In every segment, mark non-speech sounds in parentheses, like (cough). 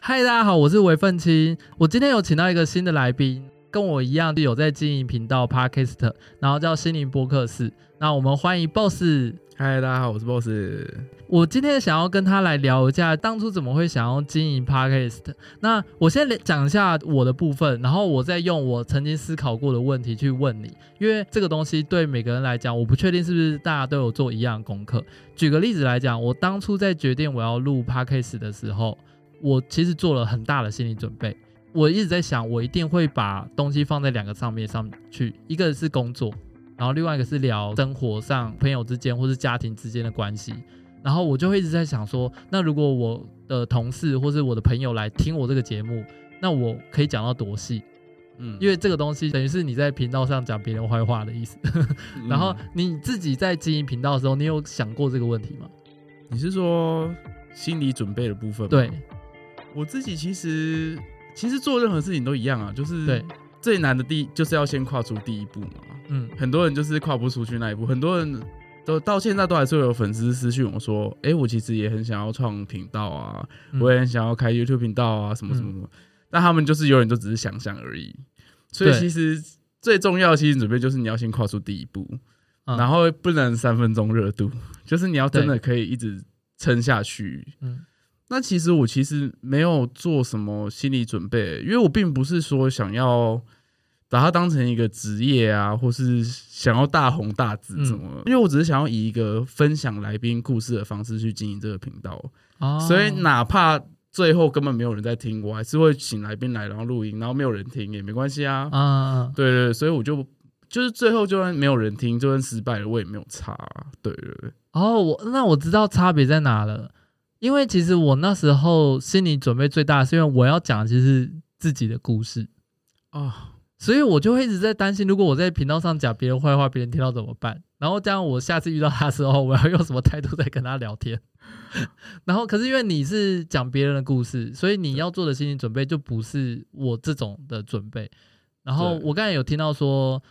嗨，大家好，我是韦奋青。我今天有请到一个新的来宾，跟我一样有在经营频道 Podcast，然后叫心灵播客室。那我们欢迎 Boss。嗨，大家好，我是 Boss。我今天想要跟他来聊一下，当初怎么会想要经营 Podcast。那我先讲一下我的部分，然后我再用我曾经思考过的问题去问你，因为这个东西对每个人来讲，我不确定是不是大家都有做一样功课。举个例子来讲，我当初在决定我要录 Podcast 的时候。我其实做了很大的心理准备，我一直在想，我一定会把东西放在两个上面上去，一个是工作，然后另外一个是聊生活上朋友之间或是家庭之间的关系，然后我就会一直在想说，那如果我的同事或是我的朋友来听我这个节目，那我可以讲到多细？嗯，因为这个东西等于是你在频道上讲别人坏话的意思，(laughs) 然后你自己在经营频道的时候，你有想过这个问题吗？你是说心理准备的部分吗？对。我自己其实其实做任何事情都一样啊，就是最难的第一就是要先跨出第一步嘛。嗯，很多人就是跨不出去那一步，很多人都到现在都还是会有粉丝私讯我说，哎、欸，我其实也很想要创频道啊，嗯、我也很想要开 YouTube 频道啊，什么什么什么，嗯、但他们就是永远都只是想象而已。所以其实最重要的心理准备就是你要先跨出第一步，嗯、然后不能三分钟热度，就是你要真的可以一直撑下去。嗯。那其实我其实没有做什么心理准备，因为我并不是说想要把它当成一个职业啊，或是想要大红大紫什么。嗯、因为我只是想要以一个分享来宾故事的方式去经营这个频道，哦、所以哪怕最后根本没有人在听，我还是会请来宾来，然后录音，然后没有人听也没关系啊。啊，对，对对，所以我就就是最后就算没有人听，就算失败了，我也没有差、啊。对对对。哦，我那我知道差别在哪了。因为其实我那时候心理准备最大的是因为我要讲的其实是自己的故事啊，哦、所以我就会一直在担心，如果我在频道上讲别人坏话，别人听到怎么办？然后这样我下次遇到他的时候，我要用什么态度在跟他聊天？(laughs) 然后可是因为你是讲别人的故事，所以你要做的心理准备就不是我这种的准备。然后我刚才有听到说，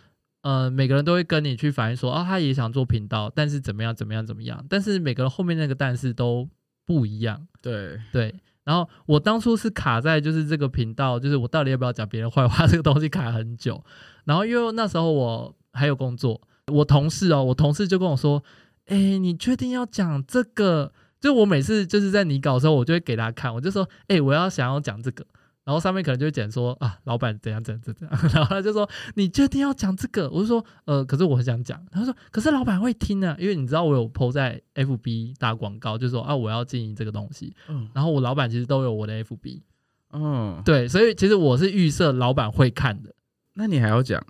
呃，每个人都会跟你去反映说，啊，他也想做频道，但是怎么样怎么样怎么样？但是每个人后面那个但是都。不一样，对对，然后我当初是卡在就是这个频道，就是我到底要不要讲别人坏话这个东西卡很久，然后因为那时候我还有工作，我同事哦，我同事就跟我说，哎，你确定要讲这个？就我每次就是在你搞的时候，我就会给他看，我就说，哎，我要想要讲这个。然后上面可能就会讲说啊，老板怎样怎样怎样，(laughs) 然后他就说你确定要讲这个？我就说呃，可是我很想讲。他说可是老板会听啊，因为你知道我有 PO 在 FB 打广告，就说啊我要经营这个东西。嗯，然后我老板其实都有我的 FB。嗯，对，所以其实我是预设老板会看的。那你还要讲？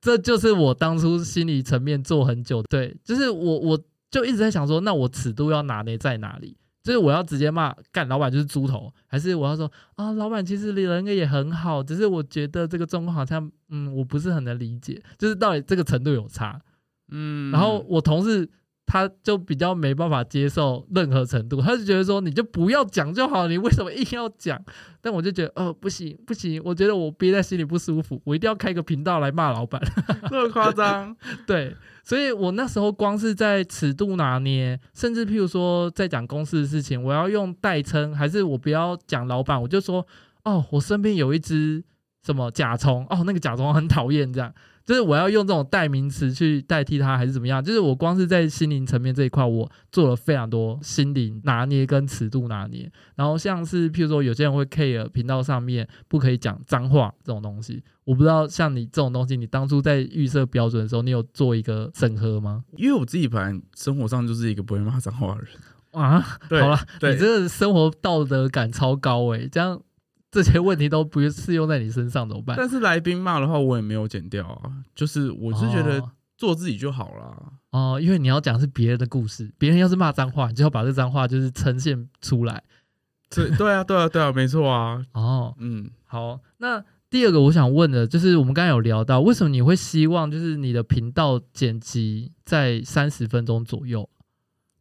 这就是我当初心理层面做很久，对，就是我我就一直在想说，那我尺度要拿捏在哪里？就是我要直接骂干老板就是猪头，还是我要说啊，老板其实人也很好，只是我觉得这个状况好像嗯，我不是很能理解，就是到底这个程度有差，嗯，然后我同事他就比较没办法接受任何程度，他就觉得说你就不要讲就好，你为什么硬要讲？但我就觉得哦不行不行，我觉得我憋在心里不舒服，我一定要开个频道来骂老板，(laughs) 这么夸张？(laughs) 对。所以我那时候光是在尺度拿捏，甚至譬如说在讲公司的事情，我要用代称，还是我不要讲老板，我就说哦，我身边有一只什么甲虫，哦，那个甲虫很讨厌这样。就是我要用这种代名词去代替他，还是怎么样？就是我光是在心灵层面这一块，我做了非常多心灵拿捏跟尺度拿捏。然后像是譬如说，有些人会 care 频道上面不可以讲脏话这种东西，我不知道像你这种东西，你当初在预设标准的时候，你有做一个审核吗？因为我自己本来生活上就是一个不会骂脏话的人啊。对好了，你这个生活道德感超高诶、欸，这样。这些问题都不适用在你身上怎么办？但是来宾骂的话，我也没有剪掉啊。就是我是觉得做自己就好了哦，哦，因为你要讲是别人的故事，别人要是骂脏话，你就要把这脏话就是呈现出来。对对啊，对啊，对啊，没错啊。哦，嗯，好。那第二个我想问的就是，我们刚才有聊到，为什么你会希望就是你的频道剪辑在三十分钟左右？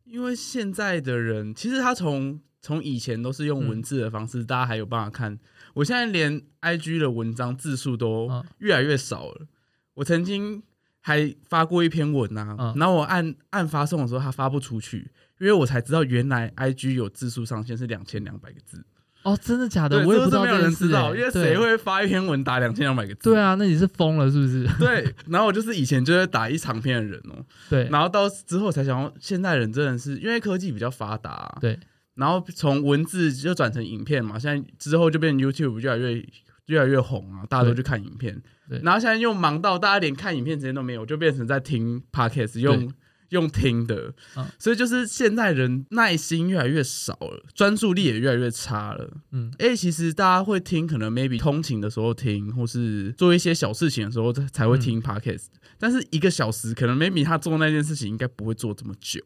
因为现在的人其实他从从以前都是用文字的方式，嗯、大家还有办法看。我现在连 IG 的文章字数都越来越少了。嗯、我曾经还发过一篇文呐、啊，嗯、然后我按按发送的时候，它发不出去，因为我才知道原来 IG 有字数上限是两千两百个字。哦，真的假的？我也不知道这，没有人知道，因为谁会发一篇文打两千两百个字？对啊，那你是疯了是不是？对，然后我就是以前就会打一长篇的人哦、喔，对，然后到之后才想到，现代人真的是因为科技比较发达、啊，对，然后从文字就转成影片嘛，现在之后就变 YouTube 越来越越来越红啊，大家都去看影片，对，然后现在又忙到大家连看影片时间都没有，就变成在听 Podcast 用。用听的，啊、所以就是现代人耐心越来越少了，专注力也越来越差了。嗯，哎，其实大家会听，可能 maybe 通勤的时候听，或是做一些小事情的时候才会听 podcast、嗯。但是一个小时，可能 maybe 他做那件事情应该不会做这么久。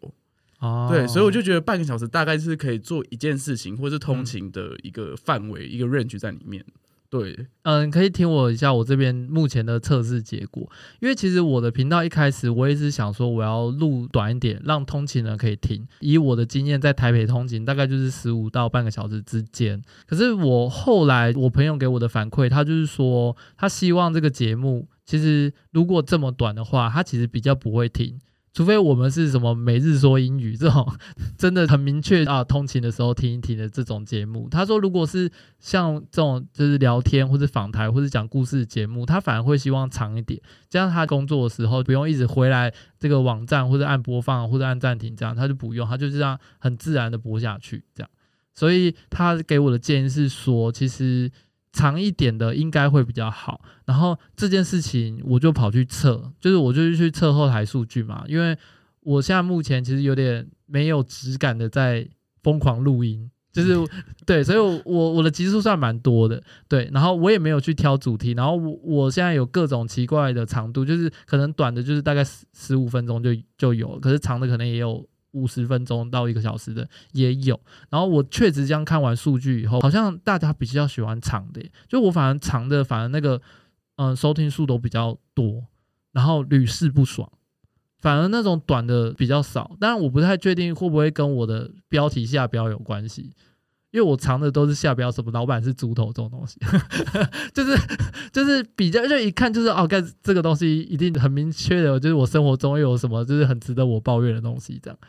哦，对，所以我就觉得半个小时大概是可以做一件事情，或是通勤的一个范围，嗯、一个 range 在里面。对，嗯，可以听我一下我这边目前的测试结果，因为其实我的频道一开始我也是想说我要录短一点，让通勤人可以听。以我的经验，在台北通勤大概就是十五到半个小时之间。可是我后来我朋友给我的反馈，他就是说他希望这个节目其实如果这么短的话，他其实比较不会听。除非我们是什么每日说英语这种 (laughs) 真的很明确啊，通勤的时候听一听的这种节目。他说，如果是像这种就是聊天或者访谈或者讲故事的节目，他反而会希望长一点，这样他工作的时候不用一直回来这个网站或者按播放或者按暂停，这样他就不用，他就这样很自然的播下去。这样，所以他给我的建议是说，其实。长一点的应该会比较好，然后这件事情我就跑去测，就是我就去测后台数据嘛，因为我现在目前其实有点没有质感的在疯狂录音，就是对，所以我我我的集数算蛮多的，对，然后我也没有去挑主题，然后我我现在有各种奇怪的长度，就是可能短的就是大概十十五分钟就就有，可是长的可能也有。五十分钟到一个小时的也有，然后我确实这样看完数据以后，好像大家比较喜欢长的，就我反而长的反而那个嗯、收听数都比较多，然后屡试不爽，反而那种短的比较少，当然我不太确定会不会跟我的标题下标有关系。因为我藏的都是下标什么老板是猪头这种东西，(laughs) 就是就是比较就一看就是哦，干这个东西一定很明确的，就是我生活中又有什么就是很值得我抱怨的东西这样，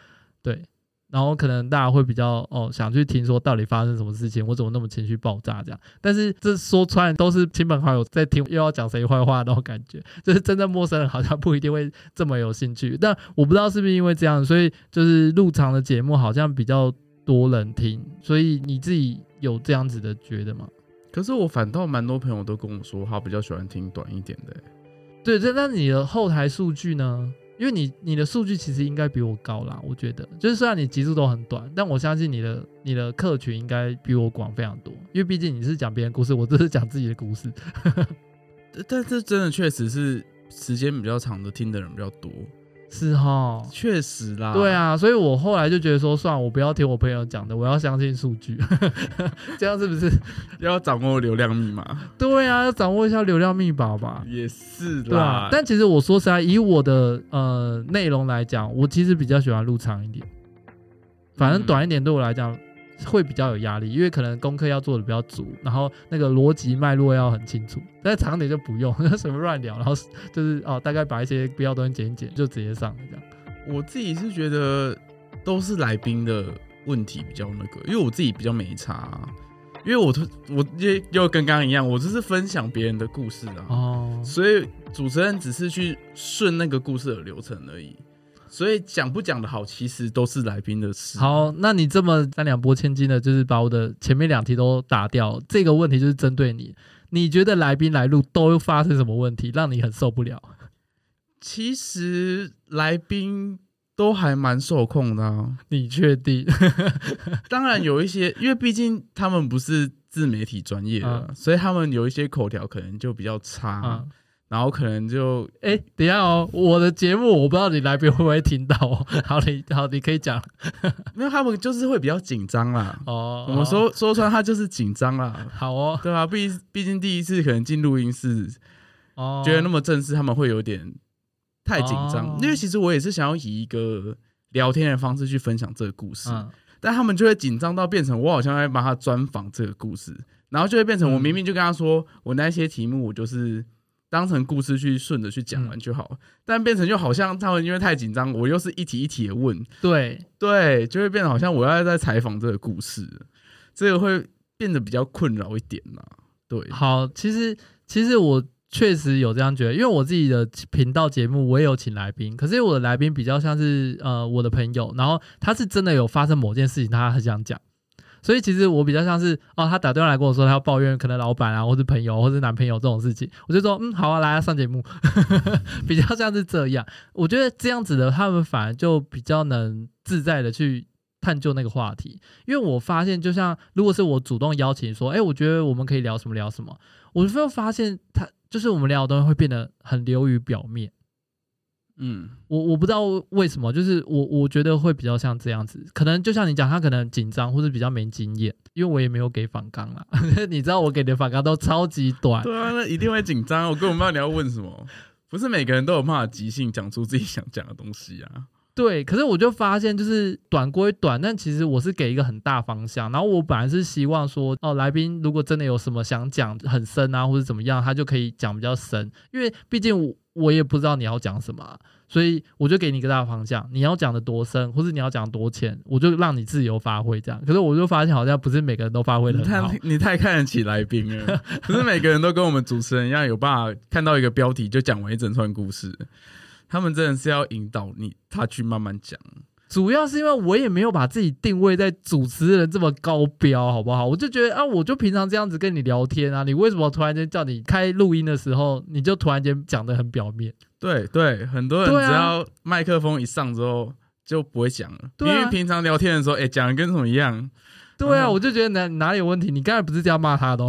对，然后可能大家会比较哦想去听说到底发生什么事情，我怎么那么情绪爆炸这样，但是这说穿都是亲朋好友在听，又要讲谁坏话那种感觉，就是真正陌生人好像不一定会这么有兴趣，但我不知道是不是因为这样，所以就是入场的节目好像比较。多人听，所以你自己有这样子的觉得吗？可是我反倒蛮多朋友都跟我说，他比较喜欢听短一点的。对，这那你的后台数据呢？因为你你的数据其实应该比我高啦，我觉得。就是虽然你集数都很短，但我相信你的你的客群应该比我广非常多。因为毕竟你是讲别人故事，我这是讲自己的故事。(laughs) 但这真的确实是时间比较长的听的人比较多。是哈，确实啦。对啊，所以我后来就觉得说，算了，我不要听我朋友讲的，我要相信数据。(laughs) 这样是不是 (laughs) 要掌握流量密码？对啊，要掌握一下流量密码吧。也是啦。对啊，但其实我说实在，以我的呃内容来讲，我其实比较喜欢录长一点。反正短一点对我来讲。会比较有压力，因为可能功课要做的比较足，然后那个逻辑脉络要很清楚。但是长点就不用，(laughs) 什么乱聊，然后就是哦，大概把一些不要东西剪一剪，就直接上这样。我自己是觉得都是来宾的问题比较那个，因为我自己比较没差，啊，因为我我又又跟刚刚一样，我就是分享别人的故事啊，哦，所以主持人只是去顺那个故事的流程而已。所以讲不讲的好，其实都是来宾的事。好，那你这么三两拨千斤的，就是把我的前面两题都打掉。这个问题就是针对你，你觉得来宾来录都发生什么问题，让你很受不了？其实来宾都还蛮受控的啊。你确定？(laughs) (laughs) 当然有一些，因为毕竟他们不是自媒体专业的，啊、所以他们有一些口条可能就比较差。啊然后可能就哎，等一下哦，我的节目我不知道你来宾会不会听到哦。(laughs) 好，你好，你可以讲。(laughs) 没有，他们就是会比较紧张啦。哦，我们说、哦、说穿他就是紧张啦。好哦，对啊？毕毕竟第一次可能进录音室，哦，觉得那么正式，他们会有点太紧张。哦、因为其实我也是想要以一个聊天的方式去分享这个故事，嗯、但他们就会紧张到变成我好像在帮他专访这个故事，然后就会变成我明明就跟他说，我那些题目我就是当成故事去顺着去讲完就好，嗯、但变成就好像他们因为太紧张，我又是一题一题的问，对。对，就会变得好像我要在采访这个故事，这个会变得比较困扰一点呐。对，好，其实其实我。确实有这样觉得，因为我自己的频道节目我也有请来宾，可是我的来宾比较像是呃我的朋友，然后他是真的有发生某件事情，他很想讲，所以其实我比较像是哦，他打电话来跟我说他要抱怨可能老板啊，或是朋友，或是男朋友这种事情，我就说嗯好啊，来啊上节目，(laughs) 比较像是这样。我觉得这样子的他们反而就比较能自在的去探究那个话题，因为我发现就像如果是我主动邀请说，哎，我觉得我们可以聊什么聊什么，我就会发现他。就是我们聊的东西会变得很流于表面，嗯，我我不知道为什么，就是我我觉得会比较像这样子，可能就像你讲，他可能紧张或者比较没经验，因为我也没有给反纲啊，(laughs) 你知道我给的反纲都超级短，对啊，那一定会紧张，我根本不知道你要问什么，不是每个人都有办法即兴讲出自己想讲的东西啊。对，可是我就发现，就是短归短，但其实我是给一个很大方向。然后我本来是希望说，哦，来宾如果真的有什么想讲很深啊，或者怎么样，他就可以讲比较深。因为毕竟我我也不知道你要讲什么啊，所以我就给你一个大方向。你要讲的多深，或是你要讲多浅，我就让你自由发挥这样。可是我就发现，好像不是每个人都发挥的很好。你太看得起来宾了，(laughs) 不是每个人都跟我们主持人一样有办法看到一个标题就讲完一整串故事。他们真的是要引导你，他去慢慢讲。主要是因为我也没有把自己定位在主持人这么高标，好不好？我就觉得啊，我就平常这样子跟你聊天啊，你为什么突然间叫你开录音的时候，你就突然间讲的很表面？对对，很多人只要麦克风一上之后就不会讲了，因为平常聊天的时候，哎，讲的跟什么一样。对啊，我就觉得哪哪里有问题？你刚才不是这样骂他的？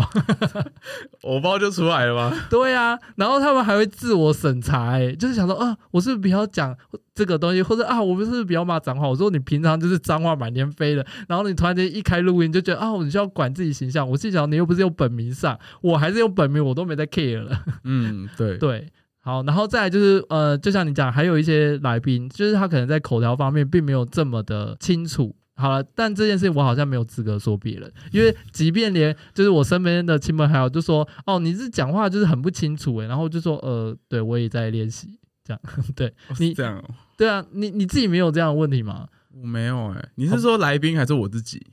(laughs) 偶包就出来了吗？(laughs) 对啊，然后他们还会自我审查，哎，就是想说啊，我是不是比较讲这个东西，或者啊，我们是不是比较骂脏话？我说你平常就是脏话满天飞的，然后你突然间一开录音就觉得啊，你需要管自己形象。我心想，你又不是用本名上，我还是用本名，我都没在 care 了。嗯，对对，好，然后再来就是呃，就像你讲，还有一些来宾，就是他可能在口条方面并没有这么的清楚。好了，但这件事情我好像没有资格说别人，因为即便连就是我身边的亲朋好友就说，哦，你是讲话就是很不清楚诶，然后就说，呃，对我也在练习，这样，(laughs) 对你这样、哦，对啊，你你自己没有这样的问题吗？我没有诶，你是说来宾还是我自己？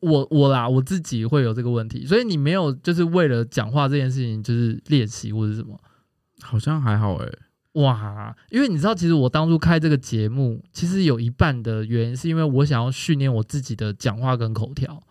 我我啦，我自己会有这个问题，所以你没有就是为了讲话这件事情就是练习或者什么？好像还好诶。哇，因为你知道，其实我当初开这个节目，其实有一半的原因是因为我想要训练我自己的讲话跟口条。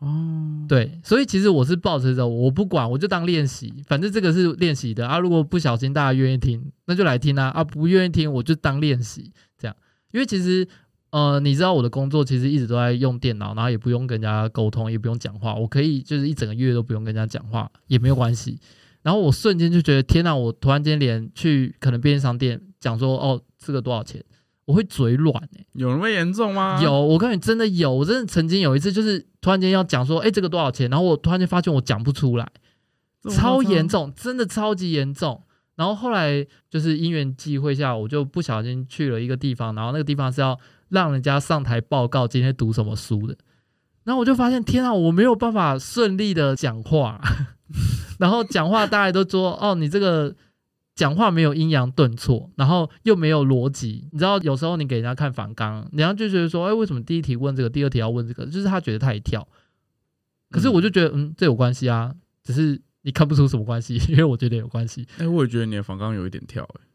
哦，对，所以其实我是抱持着我不管，我就当练习，反正这个是练习的啊。如果不小心大家愿意听，那就来听啊；啊，不愿意听，我就当练习这样。因为其实，呃，你知道我的工作其实一直都在用电脑，然后也不用跟人家沟通，也不用讲话，我可以就是一整个月都不用跟人家讲话，也没有关系。然后我瞬间就觉得天哪！我突然间连去可能便利商店讲说哦，这个多少钱，我会嘴软哎、欸。有那么严重吗？有，我告诉你真的有。我真的曾经有一次，就是突然间要讲说，哎，这个多少钱？然后我突然间发现我讲不出来，超严重，真的超级严重。然后后来就是因缘际会下，我就不小心去了一个地方，然后那个地方是要让人家上台报告今天读什么书的。然后我就发现天啊，我没有办法顺利的讲话。然后讲话，大家都说哦，你这个讲话没有阴阳顿挫，然后又没有逻辑。你知道，有时候你给人家看反纲，人家就觉得说，哎，为什么第一题问这个，第二题要问这个？就是他觉得太跳。可是我就觉得，嗯，这有关系啊，只是你看不出什么关系，因为我觉得有关系。哎，我也觉得你的反纲有一点跳，哎，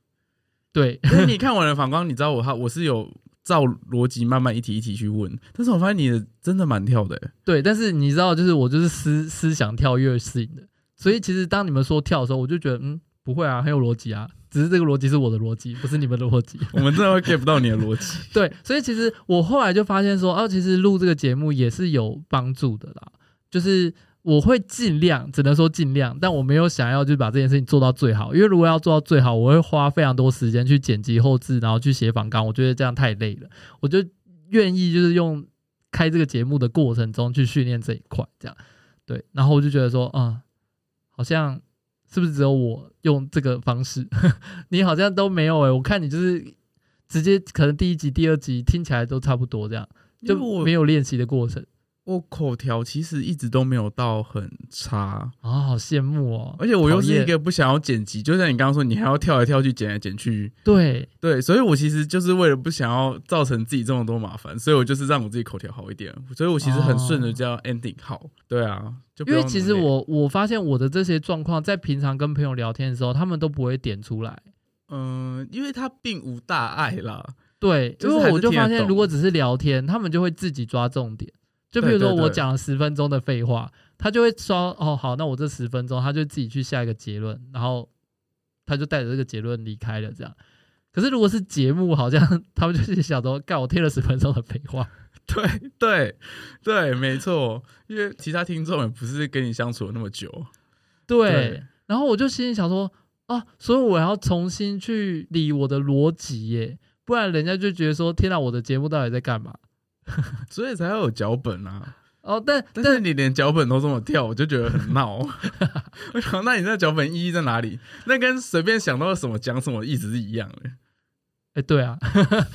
对，因为你看完了反纲，你知道我他我是有照逻辑慢慢一题一题去问，但是我发现你的真的蛮跳的，对，但是你知道，就是我就是思思想跳跃式的。所以其实当你们说跳的时候，我就觉得嗯，不会啊，很有逻辑啊，只是这个逻辑是我的逻辑，不是你们的逻辑。我们真的会 get 不到你的逻辑。(laughs) 对，所以其实我后来就发现说，哦，其实录这个节目也是有帮助的啦。就是我会尽量，只能说尽量，但我没有想要就把这件事情做到最好，因为如果要做到最好，我会花非常多时间去剪辑后置，然后去写访纲，我觉得这样太累了。我就愿意就是用开这个节目的过程中去训练这一块，这样对。然后我就觉得说，啊、嗯。好像是不是只有我用这个方式？(laughs) 你好像都没有诶、欸，我看你就是直接可能第一集、第二集听起来都差不多，这样就没有练习的过程。我口条其实一直都没有到很差啊、哦，好羡慕哦！而且我又是一个不想要剪辑，就像你刚刚说，你还要跳来跳去、剪来剪去。对对，所以我其实就是为了不想要造成自己这么多麻烦，所以我就是让我自己口条好一点。所以我其实很顺的叫 ending 好。哦、对啊，就因为其实我我发现我的这些状况，在平常跟朋友聊天的时候，他们都不会点出来。嗯，因为他并无大碍啦。对，因为我就发现，如果只是聊天，他们就会自己抓重点。就比如说我讲了十分钟的废话，他就会说哦好，那我这十分钟他就自己去下一个结论，然后他就带着这个结论离开了这样。可是如果是节目，好像他们就是想说，干我听了十分钟的废话，(laughs) 对对对，没错，因为其他听众也不是跟你相处了那么久，对。对然后我就心里想说啊，所以我要重新去理我的逻辑耶，不然人家就觉得说，天哪，我的节目到底在干嘛？(laughs) 所以才要有脚本啊！哦，但但是你连脚本都这么跳，我就觉得很闹。(laughs) 我想，那你那脚本意义在哪里？那跟随便想到什么讲什么意思是一样的。哎、欸，对啊，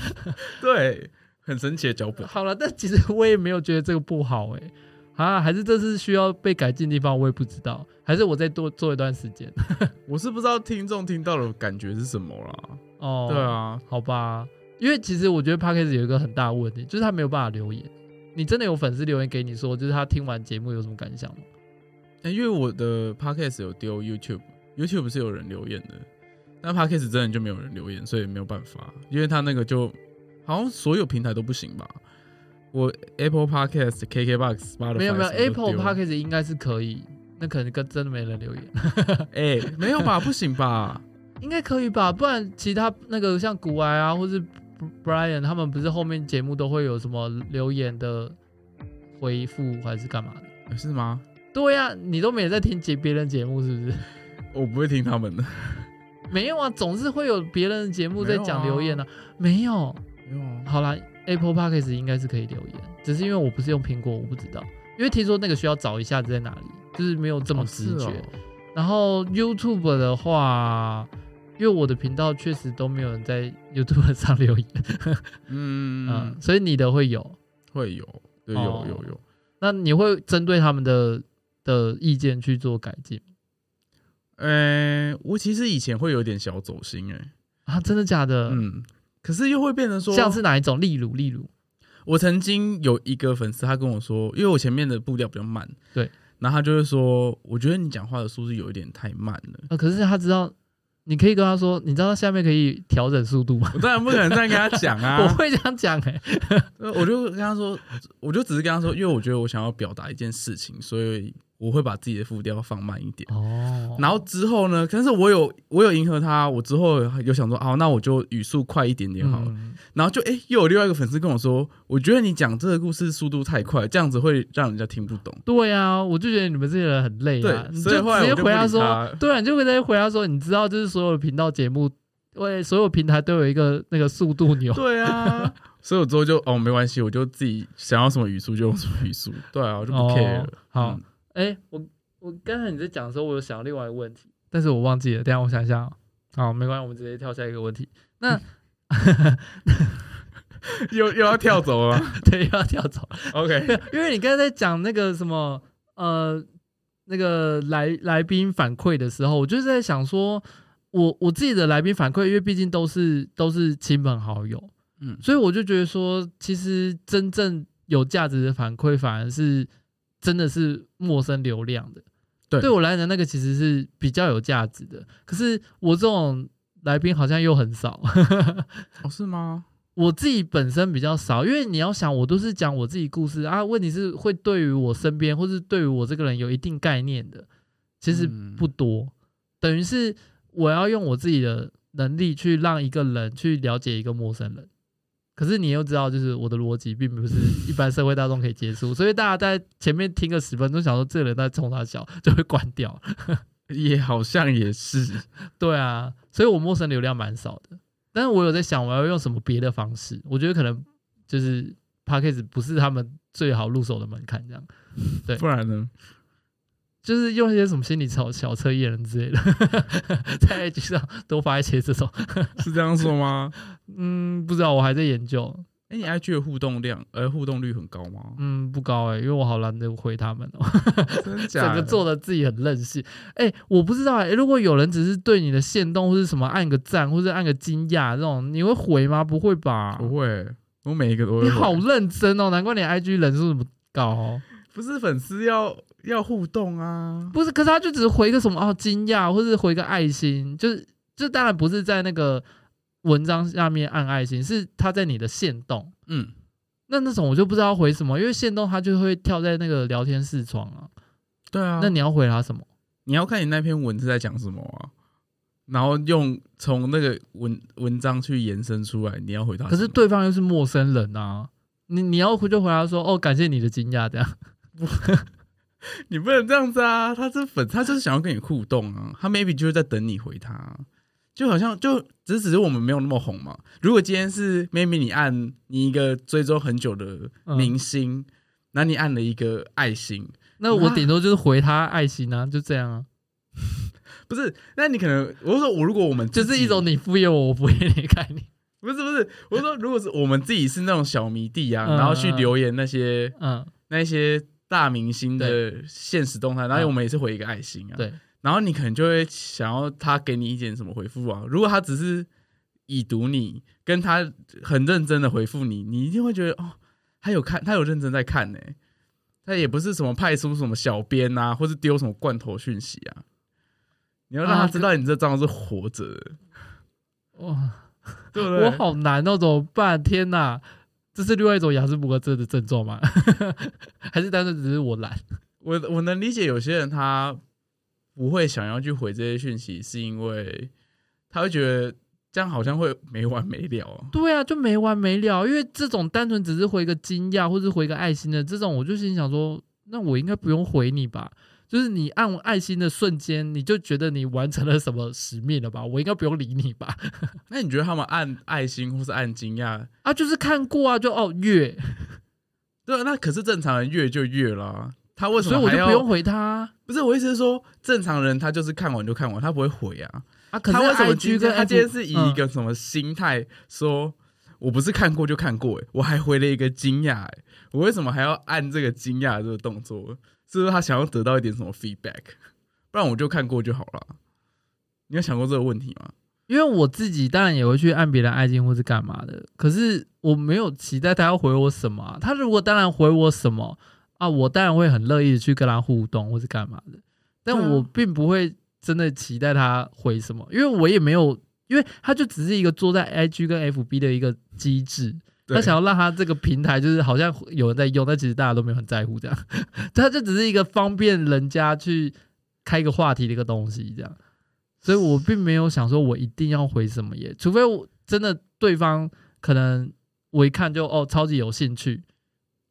(laughs) 对，很神奇的脚本。好了，但其实我也没有觉得这个不好哎、欸。啊，还是这是需要被改进的地方，我也不知道。还是我再多做一段时间。我是不知道听众听到的感觉是什么啦。哦，对啊，好吧。因为其实我觉得 Podcast 有一个很大的问题，就是他没有办法留言。你真的有粉丝留言给你说，就是他听完节目有什么感想吗？欸，因为我的 Podcast 有丢 YouTube，YouTube 是有人留言的，但 Podcast 真的就没有人留言，所以没有办法。因为他那个就好像所有平台都不行吧？我 Apple Podcast、KKBox、Spotify 没有没有 Apple Podcast 应该是可以，那可能跟真的没人留言。哎、欸，没有吧？不行吧？(laughs) 应该可以吧？不然其他那个像古埃啊，或是。Brian 他们不是后面节目都会有什么留言的回复还是干嘛的？是吗？对呀、啊，你都没有在听节别人节目是不是？我不会听他们的。(laughs) 没有啊，总是会有别人的节目在讲留言呢、啊。没有，没有、啊。好啦，Apple Podcast 应该是可以留言，只是因为我不是用苹果，我不知道。因为听说那个需要找一下子在哪里，就是没有这么直觉。哦哦、然后 YouTube 的话。因为我的频道确实都没有人在 (laughs) YouTube 上留言，(laughs) 嗯，嗯，(laughs) 所以你的会有，会有，对，有有有。那你会针对他们的的意见去做改进？呃，我其实以前会有点小走心，哎，啊，真的假的？嗯，可是又会变成说，像是哪一种？例如，例如，我曾经有一个粉丝，他跟我说，因为我前面的步调比较慢，对，然后他就会说，我觉得你讲话的速度有一点太慢了。啊，可是他知道。你可以跟他说，你知道他下面可以调整速度吗？我当然不可能这样跟他讲啊！(laughs) 我会这样讲哎、欸，我就跟他说，我就只是跟他说，因为我觉得我想要表达一件事情，所以。我会把自己的步调放慢一点哦，然后之后呢？但是我有我有迎合他，我之后有想说，哦，那我就语速快一点点好了。嗯、然后就哎，又有另外一个粉丝跟我说，我觉得你讲这个故事速度太快，这样子会让人家听不懂。对啊，我就觉得你们这些人很累啊。对，所以后来我就直接回答说，对啊，你就会直接回答说，你知道，就是所有的频道节目，对，所有平台都有一个那个速度钮。对啊，所以我之后就哦，没关系，我就自己想要什么语速就用什么语速。对啊，我就不 care 了。哦、好。嗯哎、欸，我我刚才你在讲的时候，我有想到另外一个问题，但是我忘记了。等下我想想，好，没关系，我们直接跳下一个问题。那 (laughs) 又又要跳走了吗？(laughs) 对，又要跳走。OK，因为你刚才在讲那个什么呃，那个来来宾反馈的时候，我就是在想说，我我自己的来宾反馈，因为毕竟都是都是亲朋好友，嗯，所以我就觉得说，其实真正有价值的反馈，反而是。真的是陌生流量的，对，对我来讲，那个其实是比较有价值的。可是我这种来宾好像又很少，哦，是吗？(laughs) 我自己本身比较少，因为你要想，我都是讲我自己故事啊。问题是会对于我身边或是对于我这个人有一定概念的，其实不多。嗯，等于是我要用我自己的能力去让一个人去了解一个陌生人。可是你又知道，就是我的逻辑并不是 (laughs) 一般社会大众可以接触，所以大家在前面听个十分钟，想说这个人在冲他笑，就会关掉。(laughs) 也好像也是，对啊，所以我陌生流量蛮少的。但是我有在想，我要用什么别的方式？我觉得可能就是 Podcast 不是他们最好入手的门槛，这样。对，不然呢？就是用一些什么心理小小测验之类的，(laughs) 在 IG 上多发一些这种，(laughs) 是这样说吗？嗯，不知道，我还在研究。哎、欸，你 IG 的互动量，呃，互动率很高吗？嗯，不高哎、欸，因为我好懒得回他们哦、喔。真的假的？整个做的自己很任性。哎、欸，我不知道哎、欸，如果有人只是对你的限动或是什么按个赞或者按个惊讶这种，你会回吗？不会吧？不会，我每一个都会。你好认真哦，难怪你 IG 人数这么高、喔。不是粉丝要要互动啊？不是，可是他就只是回个什么哦惊讶，或是回个爱心，就是这当然不是在那个。文章下面按爱心是他在你的线动，嗯，那那种我就不知道回什么，因为线动他就会跳在那个聊天视窗啊，对啊，那你要回他什么？你要看你那篇文字在讲什么啊，然后用从那个文文章去延伸出来，你要回答。可是对方又是陌生人啊，你你要回就回答说哦，感谢你的惊讶，这样不，(laughs) (laughs) 你不能这样子啊，他是粉，他就是想要跟你互动啊，他 maybe 就是在等你回他。就好像就只只是我们没有那么红嘛。如果今天是 maybe 你按你一个追踪很久的明星，那、嗯、你按了一个爱心，那我顶多就是回他爱心啊，就这样啊。(laughs) 不是，那你可能我说我如果我们就是一种你敷衍我，我敷衍你看你。(laughs) 不是不是，我说如果是我们自己是那种小迷弟啊，嗯、然后去留言那些嗯那些大明星的现实动态，然后我们也是回一个爱心啊。对。然后你可能就会想要他给你一点什么回复啊？如果他只是已读你，跟他很认真的回复你，你一定会觉得哦，他有看，他有认真在看呢。他也不是什么派出什么小编啊，或是丢什么罐头讯息啊。你要让他知道你这账号是活着的。哇、啊，对不对？我好难哦，怎么办？天哪，这是另外一种雅斯伯格症的症状吗？(laughs) 还是单纯只是我懒？我我能理解有些人他。不会想要去回这些讯息，是因为他会觉得这样好像会没完没了啊。对啊，就没完没了。因为这种单纯只是回个惊讶或是回个爱心的这种，我就心想说，那我应该不用回你吧？就是你按爱心的瞬间，你就觉得你完成了什么使命了吧？我应该不用理你吧？(laughs) 那你觉得他们按爱心或是按惊讶啊？就是看过啊，就哦月。对啊，那可是正常人越就越了。他为什么？所以我就不用回他。不是我意思是说，正常人他就是看完就看完，他不会回啊。啊，可是他为什么今天他今天是以一个什么心态说，我不是看过就看过，哎，我还回了一个惊讶，哎，我为什么还要按这个惊讶这个动作？是不是他想要得到一点什么 feedback？不然我就看过就好了。你有想过这个问题吗？因为我自己当然也会去按别人爱心或是干嘛的，可是我没有期待他要回我什么。他如果当然回我什么。啊，我当然会很乐意的去跟他互动或是干嘛的，但我并不会真的期待他回什么，因为我也没有，因为他就只是一个坐在 IG 跟 FB 的一个机制，他想要让他这个平台就是好像有人在用，但其实大家都没有很在乎这样，(laughs) 他就只是一个方便人家去开一个话题的一个东西这样，所以我并没有想说我一定要回什么耶，除非我真的对方可能我一看就哦超级有兴趣。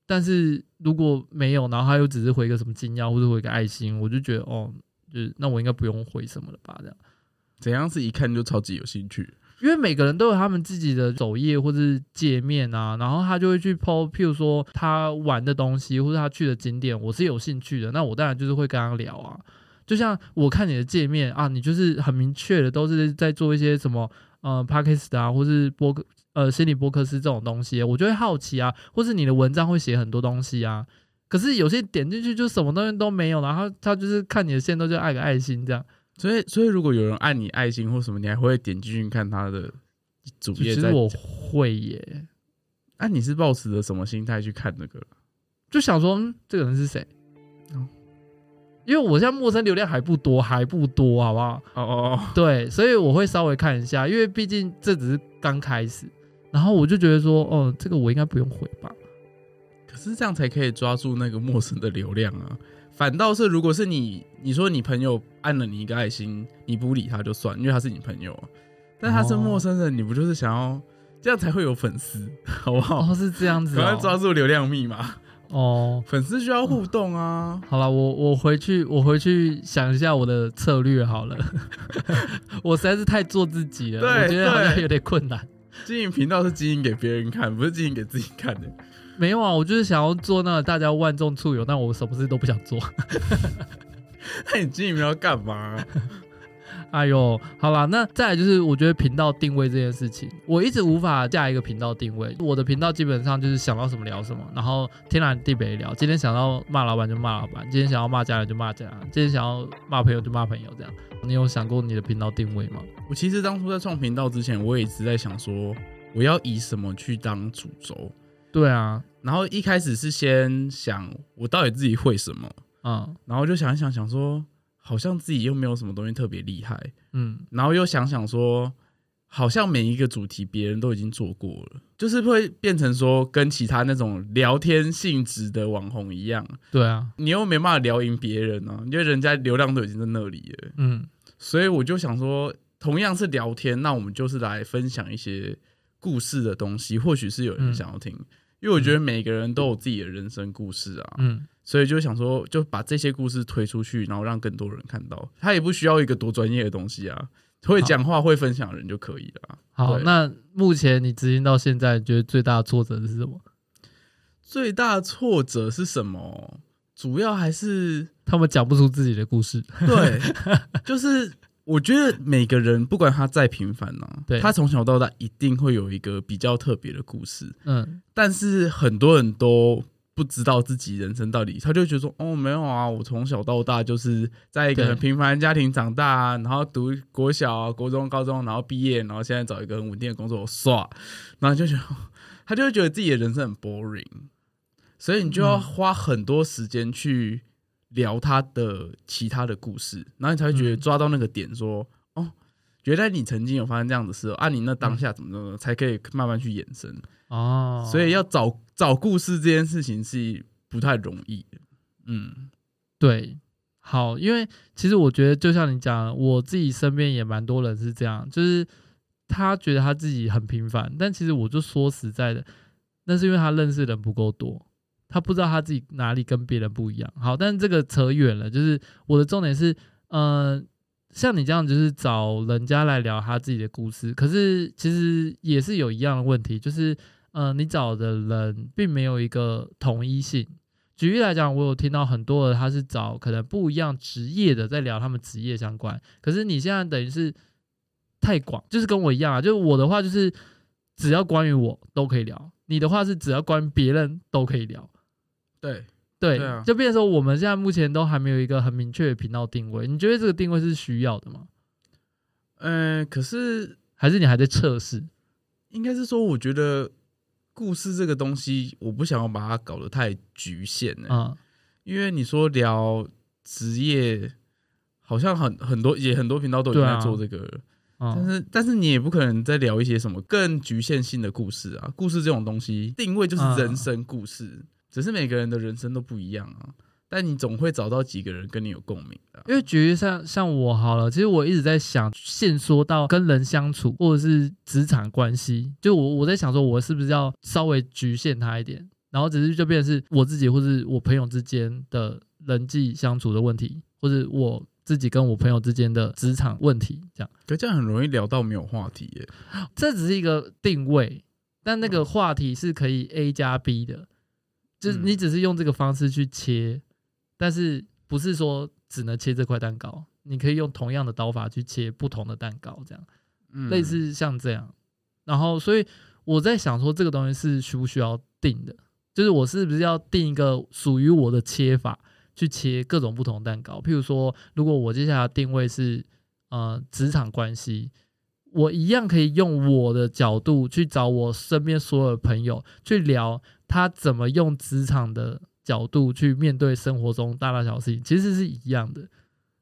但是如果没有，然后他又只是回个什么惊讶或者回个爱心，我就觉得哦，就是那我应该不用回什么了吧？这样怎样是一看就超级有兴趣？因为每个人都有他们自己的首页或者是界面啊，然后他就会去 po，譬如说他玩的东西或者他去的景点，我是有兴趣的，那我当然就是会跟他聊啊。就像我看你的界面啊，你就是很明确的都是在做一些什么呃 Podcast 啊，或是播。呃，心理波克斯这种东西，我就会好奇啊，或是你的文章会写很多东西啊。可是有些点进去就什么东西都没有，然后他就是看你的线都就爱个爱心这样。所以，所以如果有人按你爱心或什么，你还会点进去看他的主页？其实我会耶。那、啊、你是抱持着什么心态去看那个？就想说，嗯，这个人是谁？哦，因为我现在陌生流量还不多，还不多，好不好？哦哦哦，对，所以我会稍微看一下，因为毕竟这只是刚开始。然后我就觉得说，哦，这个我应该不用回吧？可是这样才可以抓住那个陌生的流量啊。反倒是，如果是你，你说你朋友按了你一个爱心，你不理他就算，因为他是你朋友。但他是陌生人，你不就是想要这样才会有粉丝，(laughs) 好不好？哦，是这样子，赶快抓住流量密码哦。粉丝需要互动啊。好了，我我回去，我回去想一下我的策略好了。(laughs) 我实在是太做自己了，我觉得好像有点困难。经营频道是经营给别人看，不是经营给自己看的。没有啊，我就是想要做那个大家万众簇拥，但我什么事都不想做。(laughs) 那你经营要干嘛？(laughs) 哎呦，好啦，那再来就是我觉得频道定位这件事情，我一直无法架一个频道定位。我的频道基本上就是想到什么聊什么，然后天南地北聊。今天想到骂老板就骂老板，今天想要骂家人就骂家人，今天想要骂朋友就骂朋友，这样。你有想过你的频道定位吗？我其实当初在创频道之前，我也一直在想说，我要以什么去当主轴。对啊，然后一开始是先想我到底自己会什么，嗯，然后就想一想，想说。好像自己又没有什么东西特别厉害，嗯，然后又想想说，好像每一个主题别人都已经做过了，就是会变成说跟其他那种聊天性质的网红一样，对啊，你又没办法聊赢别人呢，因为人家流量都已经在那里了，嗯，所以我就想说，同样是聊天，那我们就是来分享一些故事的东西，或许是有人想要听，因为我觉得每个人都有自己的人生故事啊，嗯。所以就想说，就把这些故事推出去，然后让更多人看到。他也不需要一个多专业的东西啊，会讲话、会分享的人就可以了。好，那目前你执行到现在，觉得最大的挫折是什么？最大的挫折是什么？主要还是他们讲不出自己的故事。对，(laughs) 就是我觉得每个人不管他再平凡呢、啊，对他从小到大一定会有一个比较特别的故事。嗯，但是很多人都。不知道自己人生到底，他就觉得说：“哦，没有啊，我从小到大就是在一个很平凡的家庭长大啊，然后读国小啊、国中、高中，然后毕业，然后现在找一个很稳定的工作，耍，然后就觉得他就会觉得自己的人生很 boring，所以你就要花很多时间去聊他的其他的故事，然后你才会觉得抓到那个点，说：哦，原来你曾经有发生这样的事，啊，你那当下怎么怎么才可以慢慢去延伸。”哦，所以要找找故事这件事情是不太容易的。嗯，对，好，因为其实我觉得，就像你讲，我自己身边也蛮多人是这样，就是他觉得他自己很平凡，但其实我就说实在的，那是因为他认识的人不够多，他不知道他自己哪里跟别人不一样。好，但这个扯远了，就是我的重点是，嗯、呃，像你这样，就是找人家来聊他自己的故事，可是其实也是有一样的问题，就是。呃，你找的人并没有一个统一性。举例来讲，我有听到很多的，他是找可能不一样职业的，在聊他们职业相关。可是你现在等于是太广，就是跟我一样啊。就是我的话，就是只要关于我都可以聊；你的话是只要关于别人都可以聊。对对，对啊、就变成说我们现在目前都还没有一个很明确的频道定位。你觉得这个定位是需要的吗？嗯、呃，可是还是你还在测试？应该是说，我觉得。故事这个东西，我不想要把它搞得太局限呢、欸。嗯，因为你说聊职业，好像很很多也很多频道都有在做这个，但是但是你也不可能再聊一些什么更局限性的故事啊。故事这种东西定位就是人生故事，嗯、只是每个人的人生都不一样啊。但你总会找到几个人跟你有共鸣的，因为举例像像我好了，其实我一直在想，限缩到跟人相处或者是职场关系，就我我在想说，我是不是要稍微局限他一点，然后只是就变成是我自己或是我朋友之间的人际相处的问题，或者我自己跟我朋友之间的职场问题，这样。可这样很容易聊到没有话题耶。这只是一个定位，但那个话题是可以 A 加 B 的，就是你只是用这个方式去切。但是不是说只能切这块蛋糕？你可以用同样的刀法去切不同的蛋糕，这样，嗯、类似像这样。然后，所以我在想说，这个东西是需不需要定的？就是我是不是要定一个属于我的切法，去切各种不同蛋糕？譬如说，如果我接下来定位是呃职场关系，我一样可以用我的角度去找我身边所有的朋友去聊他怎么用职场的。角度去面对生活中大大小小事情，其实是一样的，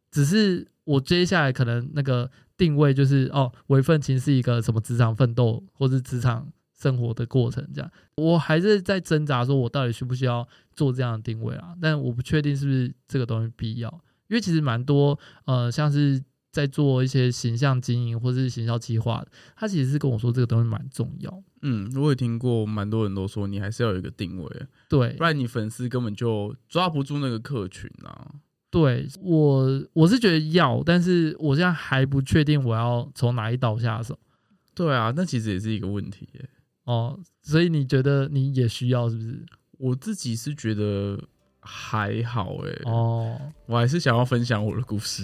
只是我接下来可能那个定位就是哦，微奋青是一个什么职场奋斗或是职场生活的过程，这样，我还是在挣扎，说我到底需不需要做这样的定位啊？但我不确定是不是这个东西必要，因为其实蛮多呃，像是。在做一些形象经营或者是行销计划，他其实是跟我说这个东西蛮重要。嗯，我也听过蛮多人都说，你还是要有一个定位，对，不然你粉丝根本就抓不住那个客群啊。对，我我是觉得要，但是我现在还不确定我要从哪一刀下手。对啊，那其实也是一个问题耶。哦，所以你觉得你也需要是不是？我自己是觉得还好哎、欸。哦，我还是想要分享我的故事。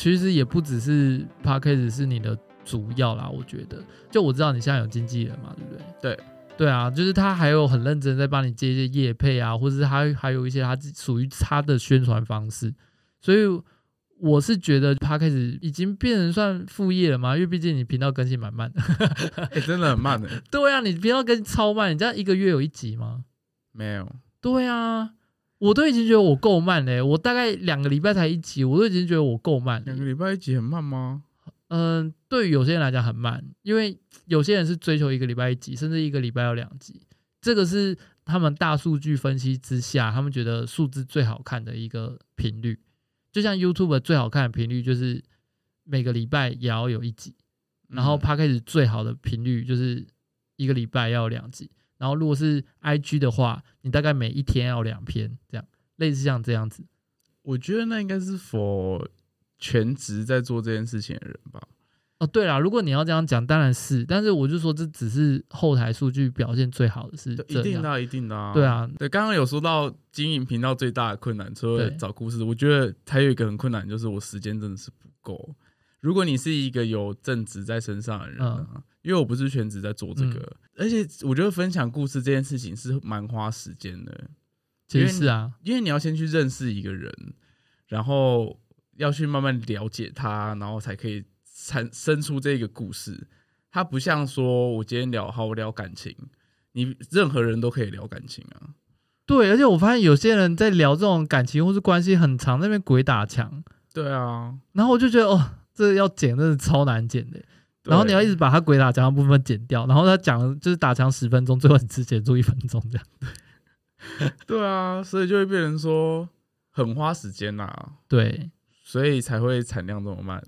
其实也不只是 Podcast 是你的主要啦，我觉得，就我知道你现在有经纪人嘛，对不对？对，对啊，就是他还有很认真在帮你接一些业配啊，或者是他还有一些他属于他的宣传方式，所以我是觉得 Podcast 已经变成算副业了嘛，因为毕竟你频道更新蛮慢的，(laughs) 欸，真的很慢的。(laughs) 对啊，你频道更新超慢，你这样一个月有一集吗？没有。对啊。我都已经觉得我够慢嘞，我大概两个礼拜才一集，我都已经觉得我够慢。两个礼拜一集很慢吗？嗯、呃，对于有些人来讲很慢，因为有些人是追求一个礼拜一集，甚至一个礼拜要两集。这个是他们大数据分析之下，他们觉得数字最好看的一个频率。就像 YouTube 最好看的频率就是每个礼拜也要有一集，然后 Podcast 最好的频率就是一个礼拜要有两集。然后，如果是 IG 的话，你大概每一天要两篇，这样类似像这样子。我觉得那应该是 for 全职在做这件事情的人吧。哦，对了，如果你要这样讲，当然是。但是我就说，这只是后台数据表现最好的是，一定的，一定的啊。对啊，对，刚刚有说到经营频道最大的困难，除了找故事，我觉得还有一个很困难，就是我时间真的是不够。如果你是一个有正职在身上的人啊，嗯因为我不是全职在做这个，嗯、而且我觉得分享故事这件事情是蛮花时间的。其实是啊，因为你要先去认识一个人，然后要去慢慢了解他，然后才可以产生出这个故事。他不像说我今天聊好，我聊感情，你任何人都可以聊感情啊。对，而且我发现有些人在聊这种感情或是关系很长，那边鬼打墙。对啊，然后我就觉得哦，这要剪，真的是超难剪的。然后你要一直把他鬼打墙的部分剪掉，然后他讲就是打墙十分钟，最后你只剪出一分钟这样。(laughs) 对啊，所以就会变成说很花时间呐。对，所以才会产量这么慢。